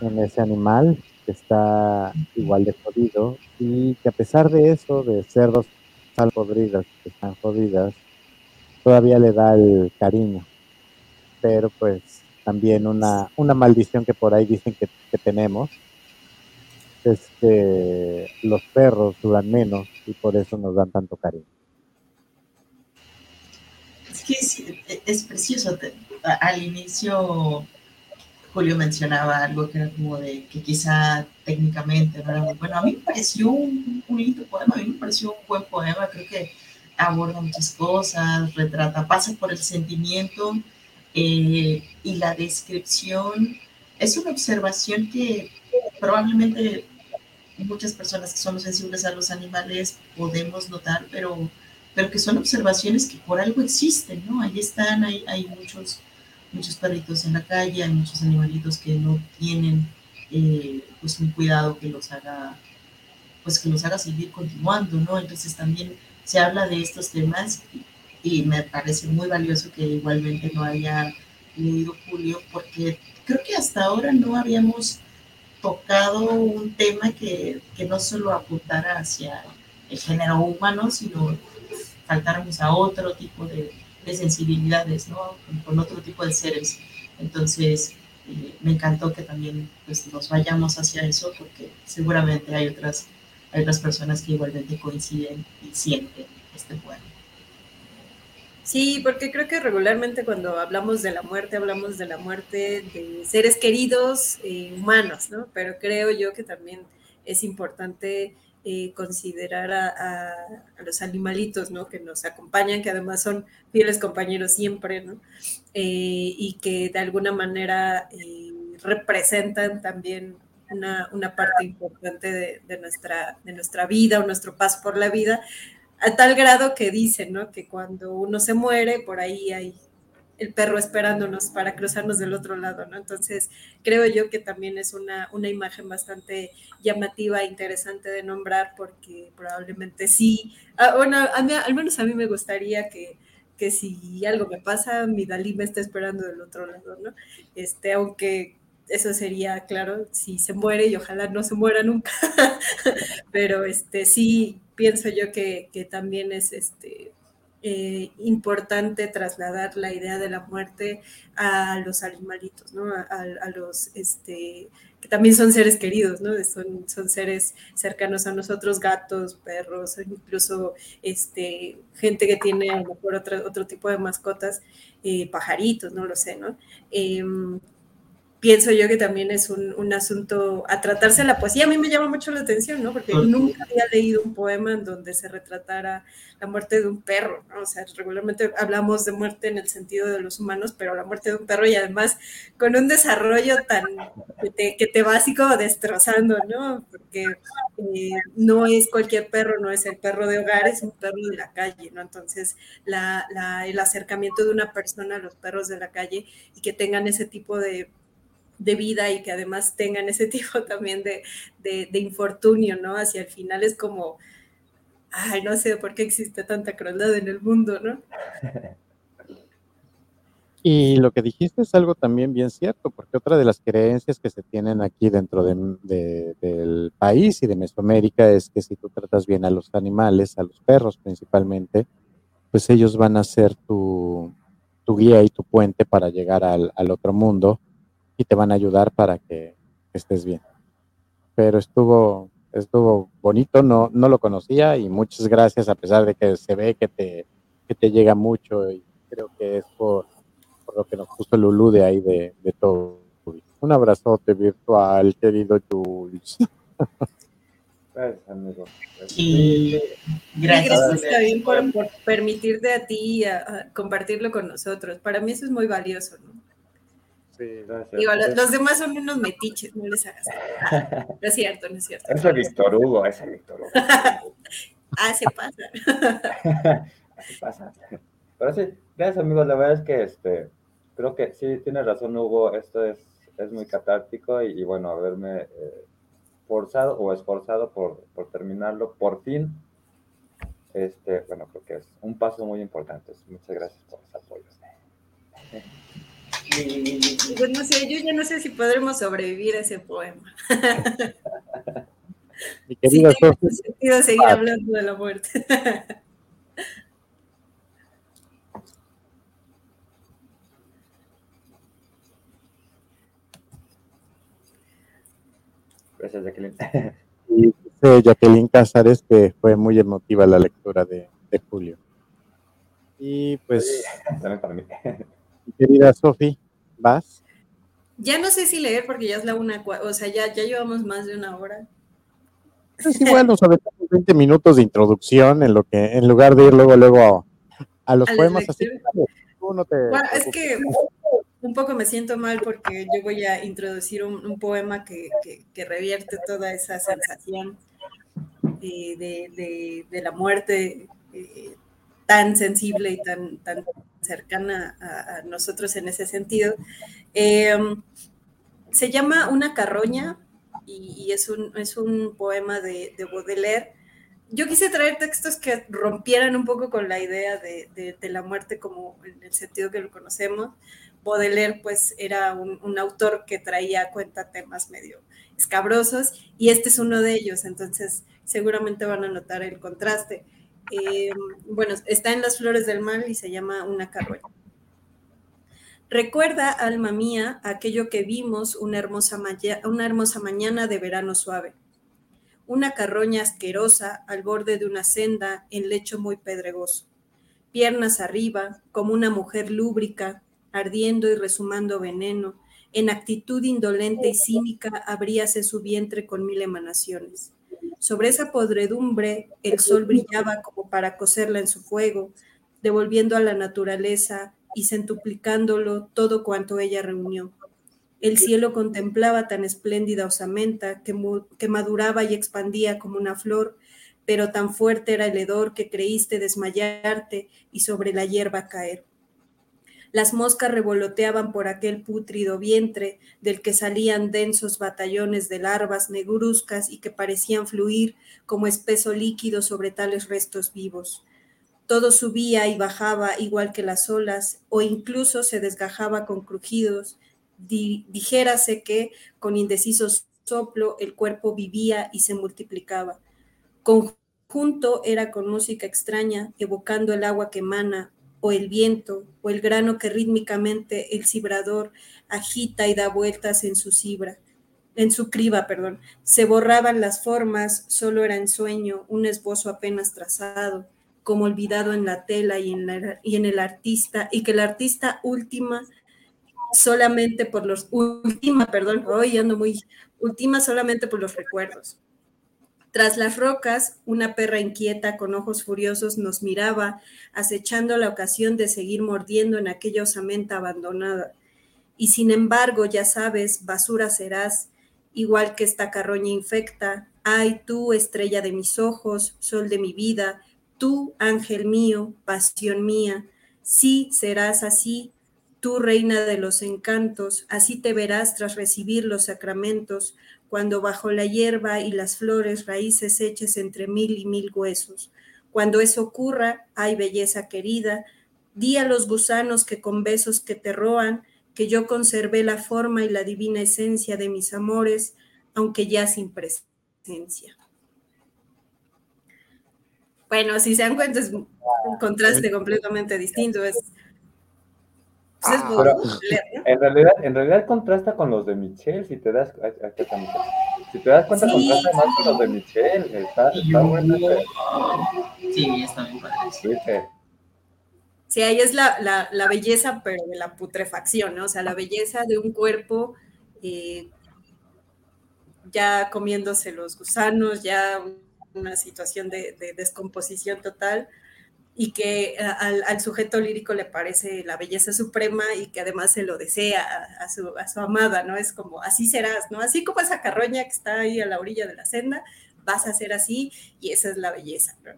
en ese animal que está igual de jodido y que a pesar de eso, de ser dos podridas, que están jodidas, todavía le da el cariño. Pero pues también una, una maldición que por ahí dicen que, que tenemos es que los perros duran menos y por eso nos dan tanto cariño. Es que es, es precioso. Al inicio Julio mencionaba algo que era como de que quizá técnicamente no era muy bueno. A mí me pareció un, un lindo poema, a mí me pareció un buen poema, creo que aborda muchas cosas, retrata, pasa por el sentimiento eh, y la descripción. Es una observación que probablemente muchas personas que somos sensibles a los animales podemos notar, pero, pero que son observaciones que por algo existen, ¿no? Ahí están, hay, hay muchos muchos perritos en la calle, hay muchos animalitos que no tienen eh, pues un cuidado que los haga pues que los haga seguir continuando, ¿no? Entonces también se habla de estos temas y, me parece muy valioso que igualmente lo haya leído Julio, porque creo que hasta ahora no habíamos tocado un tema que, que no solo apuntara hacia el género humano, sino faltáramos a otro tipo de, de sensibilidades, ¿no? Con, otro tipo de seres. Entonces, eh, me encantó que también pues, nos vayamos hacia eso, porque seguramente hay otras, hay otras personas que igualmente coinciden y sienten este poema. Sí, porque creo que regularmente cuando hablamos de la muerte, hablamos de la muerte de seres queridos eh, humanos, ¿no? Pero creo yo que también es importante eh, considerar a, los animalitos, ¿no? Que nos acompañan, que además son fieles compañeros siempre, ¿no? Eh, y que de alguna manera representan también una, una, parte importante de, de, nuestra, de nuestra vida o nuestro paso por la vida, a tal grado que dicen, ¿no? Que cuando uno se muere, por ahí hay el perro esperándonos para cruzarnos del otro lado, ¿no? Entonces, creo yo que también es una, una imagen bastante llamativa e interesante de nombrar porque probablemente sí, ah, bueno, al menos a mí me gustaría que, que si algo me pasa, mi Dalí me está esperando del otro lado, ¿no? Este, aunque eso sería, claro, si se muere y ojalá no se muera nunca, (laughs) pero este, sí pienso yo que, también es este, eh, importante trasladar la idea de la muerte a los animalitos, ¿no? A, los, este, que también son seres queridos, ¿no? Son, son seres cercanos a nosotros, gatos, perros, incluso este, gente que tiene a lo mejor otro, otro tipo de mascotas, eh, pajaritos, no lo sé, ¿no? Em, pienso yo que también es un, un, asunto a tratarse la poesía. A mí me llama mucho la atención, ¿no? Porque nunca había leído un poema en donde se retratara la muerte de un perro, ¿no? O sea, regularmente hablamos de muerte en el sentido de los humanos, pero la muerte de un perro y además con un desarrollo tan que te, que te va así como destrozando, ¿no? Porque eh, no es cualquier perro, no es el perro de hogar, es un perro de la calle, ¿no? Entonces, la, la, el acercamiento de una persona a los perros de la calle y que tengan ese tipo de de vida y que además tengan ese (laughs) tipo también de, de, infortunio, ¿no? Hacia el final es como, ay, no sé por qué existe tanta crueldad en el mundo, ¿no? (laughs) Y lo que dijiste es algo también bien cierto, porque otra de las creencias que se tienen aquí dentro de, del país y de Mesoamérica es que si tú tratas bien a los animales, a los perros principalmente, pues ellos van a ser tu, tu guía y tu puente para llegar al, al otro mundo y te van a ayudar para que estés bien. Pero estuvo, estuvo bonito, no, no lo conocía y muchas gracias a pesar de que se ve que te, que te llega mucho y creo que es por, por lo que nos puso Lulu de ahí de, de todo. Un abrazote virtual, querido Jules. Gracias, amigo. Y gracias, gracias por, por, permitirte a ti a compartirlo con nosotros. Para mí eso es muy valioso, ¿no? Digo, los, demás son unos metiches, no les hagas. no es cierto, no es cierto. Es el Víctor Hugo, es el Víctor Hugo. (laughs) ah, se pasa. (laughs) se pasa. Pero sí, gracias amigos, la verdad es que este, creo que sí, tienes razón Hugo, esto es, es muy catártico y, bueno, haberme eh, forzado o esforzado por, por terminarlo, por fin, este, bueno, creo que es un paso muy importante. Muchas gracias por los apoyos. Pues no sé, yo ya no sé si podremos sobrevivir a ese poema. (laughs) Mi querida sí, sentido seguir ah. hablando de la muerte. (laughs) Gracias, Jacqueline. Y dice Jacqueline Cázares que fue muy emotiva la lectura de, de Julio. Y pues, también para mí. (laughs) Querida Sofi, ¿vas? Ya no sé si leer porque ya es la una, o sea, ya, ya llevamos más de una hora. Es igual nos aventamos 20 minutos de introducción en lo que, en lugar de ir luego, luego a, los poemas así. es que un poco me siento mal porque yo voy a introducir un, poema que, revierte toda esa sensación eh, de, la muerte eh, tan sensible y tan, tan cercana a, nosotros en ese sentido. Em, se llama Una carroña y, es, un, es, un, poema de, Baudelaire. Yo quise traer textos que rompieran un poco con la idea de, la muerte como en el sentido que lo conocemos. Baudelaire pues era un, un, autor que traía a cuenta temas medio escabrosos y este es uno de ellos, entonces seguramente van a notar el contraste. Eh, bueno, está en las flores del mal y se llama una carroña. Recuerda, alma mía, aquello que vimos una hermosa, una hermosa mañana de verano suave. Una carroña asquerosa al borde de una senda en lecho muy pedregoso. Piernas arriba, como una mujer lúbrica, ardiendo y resumando veneno, en actitud indolente y cínica abríase su vientre con mil emanaciones. Sobre esa podredumbre el sol brillaba como para coserla en su fuego, devolviendo a la naturaleza y centuplicándolo todo cuanto ella reunió. El cielo contemplaba tan espléndida osamenta que, que maduraba y expandía como una flor, pero tan fuerte era el hedor que creíste desmayarte y sobre la hierba caer. Las moscas revoloteaban por aquel pútrido vientre del que salían densos batallones de larvas negruzcas y que parecían fluir como espeso líquido sobre tales restos vivos. Todo subía y bajaba igual que las olas, o incluso se desgajaba con crujidos. dijérase que, con indeciso soplo, el cuerpo vivía y se multiplicaba. Conjunto era con música extraña, evocando el agua que emana, o el viento, o el grano que rítmicamente el cibrador agita y da vueltas en su cibra en su criba, perdón. Se borraban las formas, solo era en sueño, un esbozo apenas trazado como olvidado en la tela y en, y en el artista, y que el artista última solamente por los, última, perdón, hoy ando muy, última solamente por los recuerdos. Tras las rocas, una perra inquieta con ojos furiosos nos miraba, acechando la ocasión de seguir mordiendo en aquella osamenta abandonada. Y sin embargo, ya sabes, basura serás, igual que esta carroña infecta. Ay, tú, estrella de mis ojos, sol de mi vida, Tú, ángel mío, pasión mía, sí serás así, tú, reina de los encantos, así te verás tras recibir los sacramentos, cuando bajo la hierba y las flores raíces eches entre mil y mil huesos. Cuando eso ocurra, ay belleza querida, di a los gusanos que con besos que te roan, que yo conservé la forma y la divina esencia de mis amores, aunque ya sin presencia. Bueno, si se dan cuenta, es un contraste completamente distinto. Es, pues en, realidad, en realidad contrasta con los de Michelle, si te das, si te das cuenta, contrasta más con los de Michelle. Está, está bueno. Sí, está bien padre. Sí, ahí es la, la, la, belleza, pero de la putrefacción, ¿no? O sea, la belleza de un cuerpo eh, ya comiéndose los gusanos, ya una situación de, descomposición total y que eh, al, sujeto lírico le parece la belleza suprema y que además se lo desea a, su, amada, ¿no? Es como, así serás, ¿no? Así como esa carroña que está ahí a la orilla de la senda, vas a ser así y esa es la belleza, ¿no?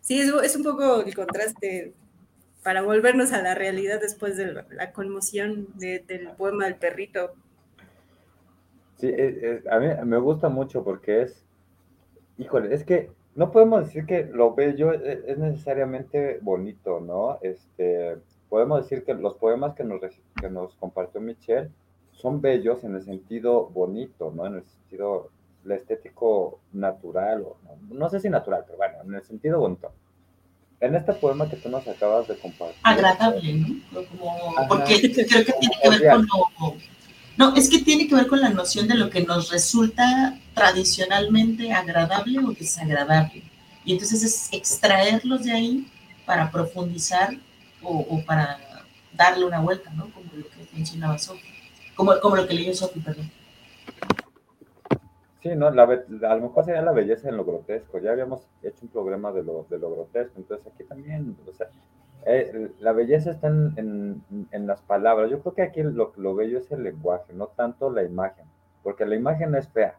Sí, es, un poco el contraste para volvernos a la realidad después de la conmoción del poema del perrito. Sí, a mí me gusta mucho porque es Híjole, es que no podemos decir que lo bello e, es, necesariamente bonito, ¿no? Este, podemos decir que los poemas que nos, que nos compartió Michelle son bellos en el sentido bonito, ¿no? En el sentido estético natural, o, no, sé si natural, pero bueno, en el sentido bonito. En este poema que tú nos acabas de compartir. Agradable, ¿no? Como, porque creo que tiene que ver con lo, no, es que tiene que ver con la noción de lo que nos resulta tradicionalmente agradable o desagradable. Y entonces es extraerlos de ahí para profundizar o, para darle una vuelta, ¿no? Como lo que mencionaba Sofi, como, como lo que leyó Sofi, perdón. Sí, no, la, a lo mejor sería la belleza en lo grotesco. Ya habíamos hecho un programa de lo, de lo grotesco, entonces aquí también, o sea, eh, la belleza está en, las palabras. Yo creo que aquí lo, lo bello es el lenguaje, no tanto la imagen, porque la imagen es fea,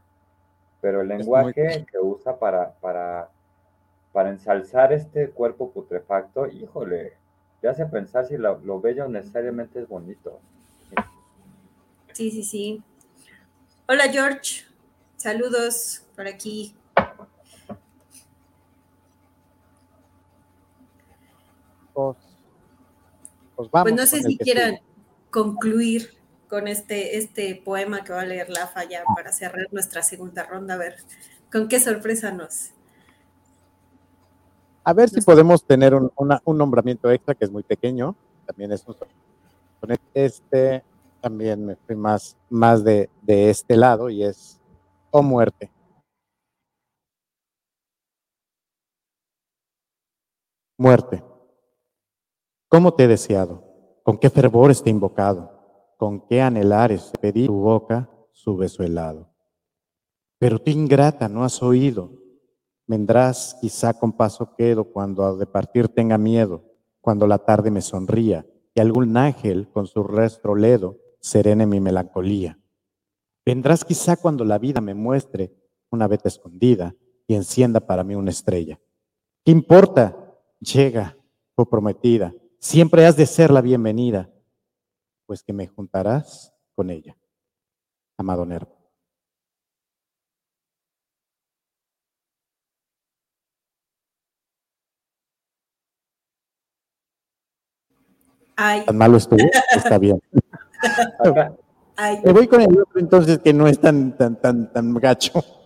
pero el lenguaje que usa para, para, para ensalzar este cuerpo putrefacto, híjole, te hace pensar si lo, lo bello necesariamente es bonito. Sí, sí, sí. Hola George, saludos por aquí. pues, pues, pues no sé si quieran concluir con este, este poema que va a leer Lafa ya para cerrar nuestra segunda ronda. A ver, ¿con qué sorpresa nos? A ver si podemos tener un, un nombramiento extra que es muy pequeño. También es un este también me fui más, más de, de este lado y es o muerte. Muerte. ¿Cómo te he deseado? ¿Con qué fervores te he invocado? ¿Con qué anhelares pedí tu boca su beso helado? Pero tú ingrata no has oído. Vendrás quizá con paso quedo cuando de partir tenga miedo, cuando la tarde me sonría y algún ángel con su rostro ledo serene mi melancolía. Vendrás quizá cuando la vida me muestre una veta escondida y encienda para mí una estrella. ¿Qué importa? Llega, oh prometida, siempre has de ser la bienvenida, pues que me juntarás con ella. Amado Nervo. Ay. ¿Tan malo estuvo? Está bien. (laughs) Ay. Me voy con el otro entonces que no es tan, tan, tan, tan gacho.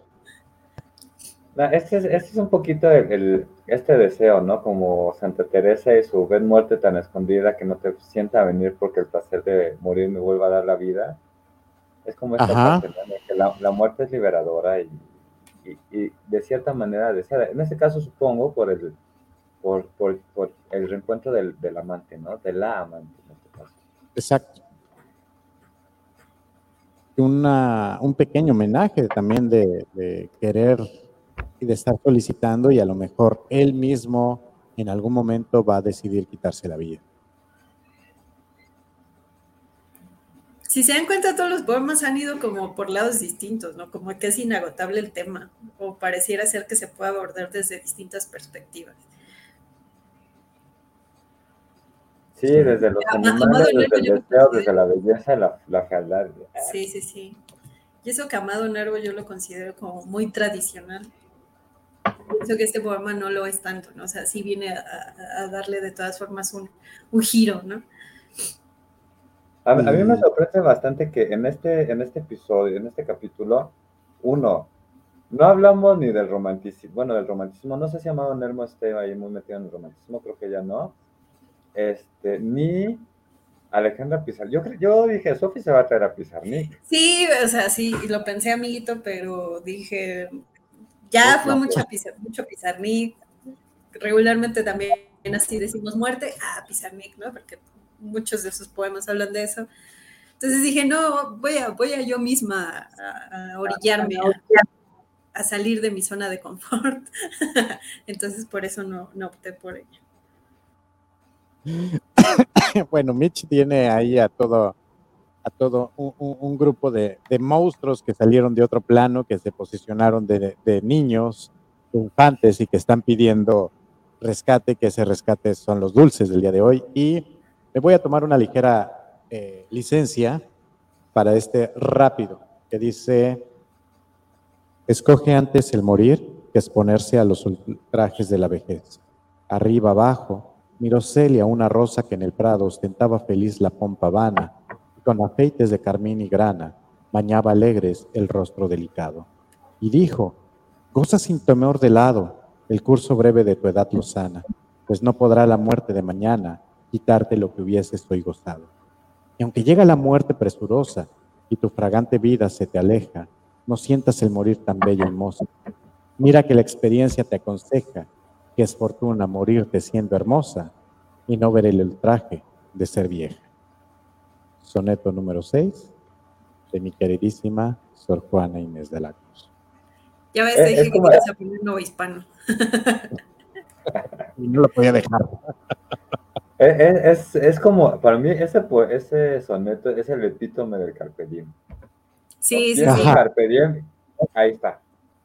Este, es, este es un poquito el, el- este deseo, ¿no? Como Santa Teresa y su ven muerte tan escondida que no te sienta venir porque el placer de morir me vuelva a dar la vida. Es como esta parte, ¿no? De que la, la muerte es liberadora y, y- y de cierta manera deseada. En este caso supongo por el, por, por, por el reencuentro del, del amante, ¿no? De la amante en este caso. Exacto. Una, un pequeño homenaje también de, de querer y de estar solicitando y a lo mejor él mismo en algún momento va a decidir quitarse la vida. Si se dan cuenta, todos los poemas han ido como por lados distintos, ¿no? Como que es inagotable el tema, o pareciera ser que se puede abordar desde distintas perspectivas. Sí, desde los animales, desde el deseo, desde la belleza, la, la fealdad. Sí, sí, sí. Y eso que Amado Nervo yo lo considero como muy tradicional. Pienso que este poema no lo es tanto, ¿no? O sea, sí viene a, a- darle de todas formas un, un giro, ¿no? A, a mí me Mm. sorprende bastante que en este, en este episodio, en este capítulo, uno, no hablamos ni del romanticismo, bueno, del romanticismo, no sé si Amado Nervo esté ahí muy metido en el romanticismo, creo que ya no, este, ni Alejandra Pizarnik. Yo, yo dije, Sofi se va a traer a Pizarnik. Sí, o sea, sí, lo pensé, amiguito, pero dije, ya No, fue mucha Pizar- mucho Pizarnik. Regularmente también así decimos muerte, ah, Pizarnik, ¿no? Porque muchos de sus poemas hablan de eso. Entonces dije, no, voy a, voy a yo misma a, a orillarme, a, a salir de mi zona de confort. (laughs) Entonces por eso no, no opté por ella. (coughs) bueno, Mitch tiene ahí a todo, a todo un, grupo de, monstruos que salieron de otro plano, que se posicionaron de, niños, infantes y que están pidiendo rescate, que ese rescate son los dulces del día de hoy. Y me voy a tomar una ligera eh, licencia para este rápido, que dice, escoge antes el morir que exponerse a los ultrajes de la vejez. Arriba, abajo, miró Celia una rosa que en el prado ostentaba feliz la pompa vana, con afeites de carmín y grana, bañaba alegres el rostro delicado. Y dijo, goza sin temor de lado el curso breve de tu edad lozana, pues no podrá la muerte de mañana quitarte lo que hubieses hoy gozado. Y aunque llega la muerte presurosa y tu fragante vida se te aleja, no sientas el morir tan bella y hermosa. Mira que la experiencia te aconseja que es fortuna morirte siendo hermosa y no ver el ultraje de ser vieja. Soneto número 6 de mi queridísima Sor Juana Inés de la Cruz. Ya ves, Eh, dije es que ibas a poner nuevo hispano. (laughs) Y no lo podía dejar. Es, (laughs) es, es como, para mí, ese, po- ese soneto es el epítome del Carpe Diem. Sí, sí, sí. Carpe Diem, ahí está.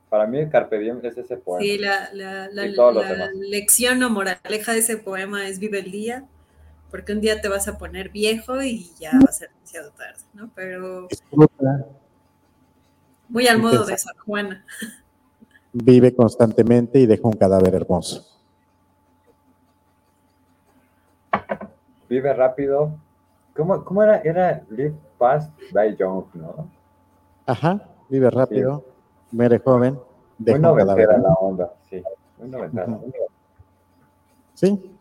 Para mí, el Carpe Diem es ese poema. Sí, la, la- la- la lección o moraleja de ese poema es vive el día, porque un día te vas a poner viejo y ya va a ser demasiado tarde, ¿no? Pero muy al modo de. Sor Juana. vive constantemente y deja un cadáver hermoso. Vive rápido ¿Cómo, ¿Cómo, era? Era Live Fast, Die Young, ¿no? Ajá, vive rápido, sí. muere joven. Muy noventera la onda, sí. Muy noventera. Uh -huh. Sí.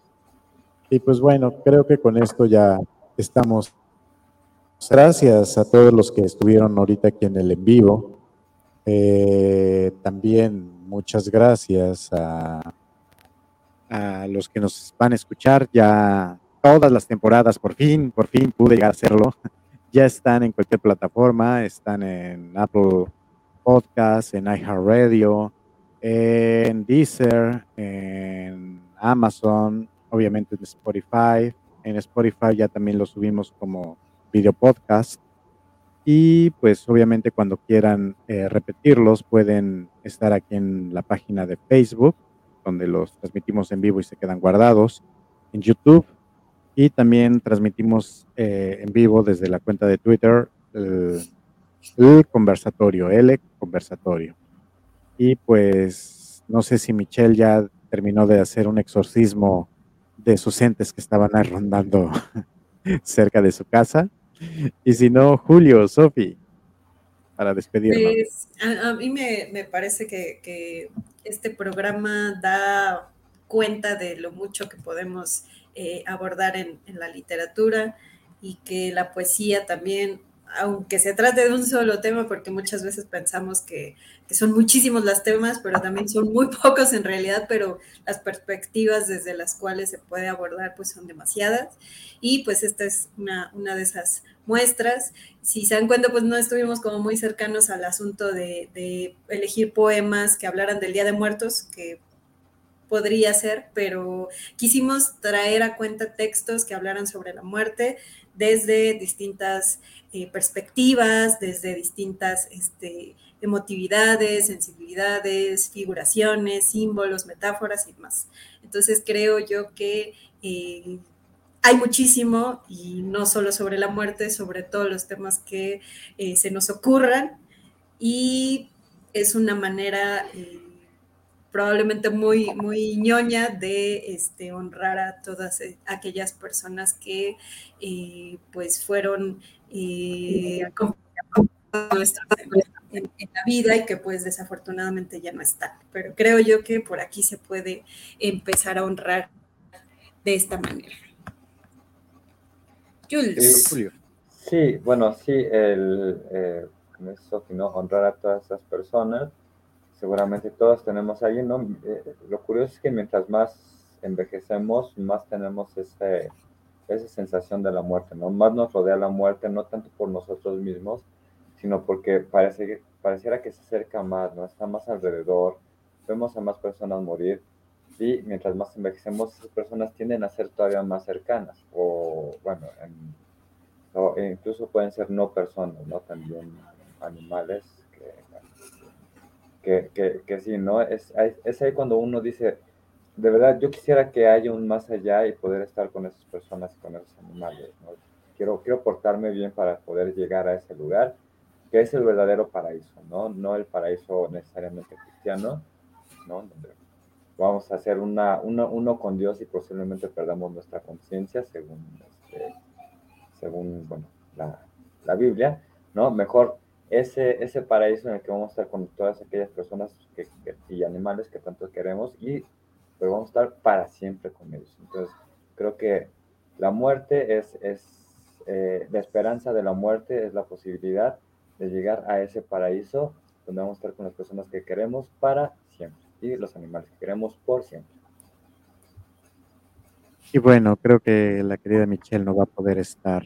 Y pues bueno, creo que con esto ya estamos. Gracias a todos los que estuvieron ahorita aquí en el en vivo. Eh, también muchas gracias a, los que nos van a escuchar. Ya todas las temporadas, por fin, por fin pude llegar a hacerlo. (laughs) Ya están en cualquier plataforma, están en Apple Podcast, en iHeartRadio, en Deezer, en Amazon, obviamente en Spotify. En Spotify ya también lo subimos como video podcast. Y pues obviamente cuando quieran eh, repetirlos pueden estar aquí en la página de Facebook, donde los transmitimos en vivo y se quedan guardados. En YouTube y también transmitimos eh, en vivo desde la cuenta de Twitter el, conversatorio, el conversatorio. Y pues no sé si Michelle ya terminó de hacer un exorcismo de sus entes que estaban rondando (laughs) cerca de su casa. Y si no, Julio, Sofi, para despedirnos. Pues, a, mí me, me parece que, que este programa da cuenta de lo mucho que podemos eh, abordar en, en, la literatura y que la poesía también, aunque se trate de un solo tema, porque muchas veces pensamos que, son muchísimos los temas, pero también son muy (laughs) pocos en realidad, pero las perspectivas desde las cuales se puede abordar pues son demasiadas y pues esta es una, de esas muestras. Si se dan cuenta, pues no estuvimos como muy cercanos al asunto de elegir poemas que hablaran del Día de Muertos, que podría ser, pero quisimos traer a cuenta textos que hablaran sobre la muerte desde distintas eh, perspectivas, desde distintas este, emotividades, sensibilidades, figuraciones, símbolos, metáforas y más. Entonces creo yo que eh, hay muchísimo y no solo sobre la muerte, sobre todos los temas que eh, se nos ocurran y es una manera probablemente muy, muy ñoña de este, honrar a todas eh, aquellas personas que eh, pues fueron eh, en, en, la vida y que pues desafortunadamente ya no están. Pero creo yo que por aquí se puede empezar a honrar de esta manera. Jules. Sí, sí bueno, sí, el, eh, eso, ¿no? honrar a todas esas personas seguramente todos tenemos ahí, ¿no? Eh, lo curioso es que mientras más envejecemos, más tenemos ese, esa sensación de la muerte, ¿no? Más nos rodea la muerte, no tanto por nosotros mismos, sino porque parece, pareciera que se acerca más, ¿no? Está más alrededor, vemos a más personas morir y mientras más envejecemos, esas personas tienden a ser todavía más cercanas o, bueno, incluso pueden ser no personas, ¿no? También animales que, que, que, sí, ¿no? Es, es ahí cuando uno dice, de verdad, yo quisiera que haya un más allá y poder estar con esas personas y con esos animales, ¿no? Quiero, quiero portarme bien para poder llegar a ese lugar, que es el verdadero paraíso, ¿no? No el paraíso necesariamente cristiano, ¿no? Donde vamos a hacer una, una, uno con Dios y posiblemente perdamos nuestra conciencia, según, este, según, bueno, la, la Biblia, ¿no? Mejor ese, ese paraíso en el que vamos a estar con todas aquellas personas que, que, y animales que tanto queremos y pero vamos a estar para siempre con ellos. Entonces, creo que la muerte es, es eh, la esperanza de la muerte es la posibilidad de llegar a ese paraíso donde vamos a estar con las personas que queremos para siempre y los animales que queremos por siempre. Y bueno, creo que la querida Michelle no va a poder estar.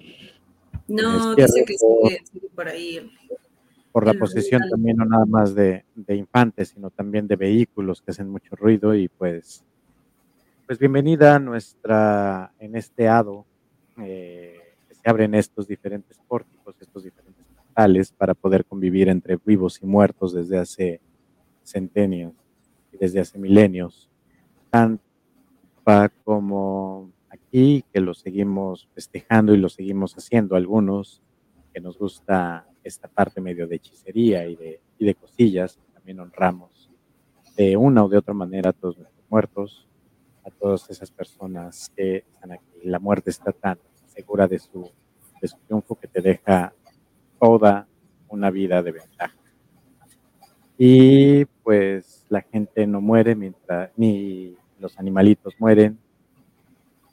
No, dice que sigue, sigue por ahí por la posesión también no nada más de, de, infantes, sino también de vehículos que hacen mucho ruido y pues, pues bienvenida a nuestra, en este hado, eh, que se abren estos diferentes pórticos, estos diferentes portales para poder convivir entre vivos y muertos desde hace centenios y desde hace milenios, tanto como aquí, que lo seguimos festejando y lo seguimos haciendo algunos, que nos gusta esta parte medio de hechicería y de, y de cosillas, también honramos de una o de otra manera a todos nuestros muertos, a todas esas personas que están aquí. La muerte está tan segura de su de su triunfo que te deja toda una vida de ventaja. Y pues la gente no muere mientras, ni los animalitos mueren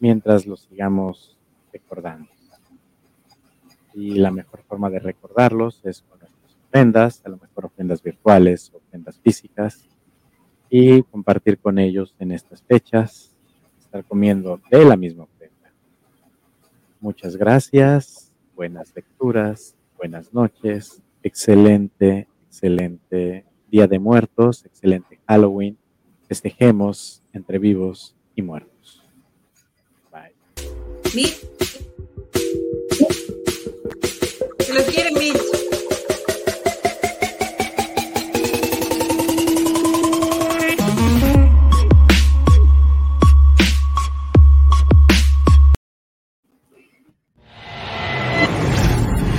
mientras los sigamos recordando. Y la mejor forma de recordarlos es con nuestras ofrendas, a lo mejor ofrendas virtuales, ofrendas físicas, y compartir con ellos en estas fechas, estar comiendo de la misma ofrenda. Muchas gracias, buenas lecturas, buenas noches, excelente, excelente Día de Muertos, excelente Halloween. Festejemos entre vivos y muertos. Bye. Se lo quiere Mitch.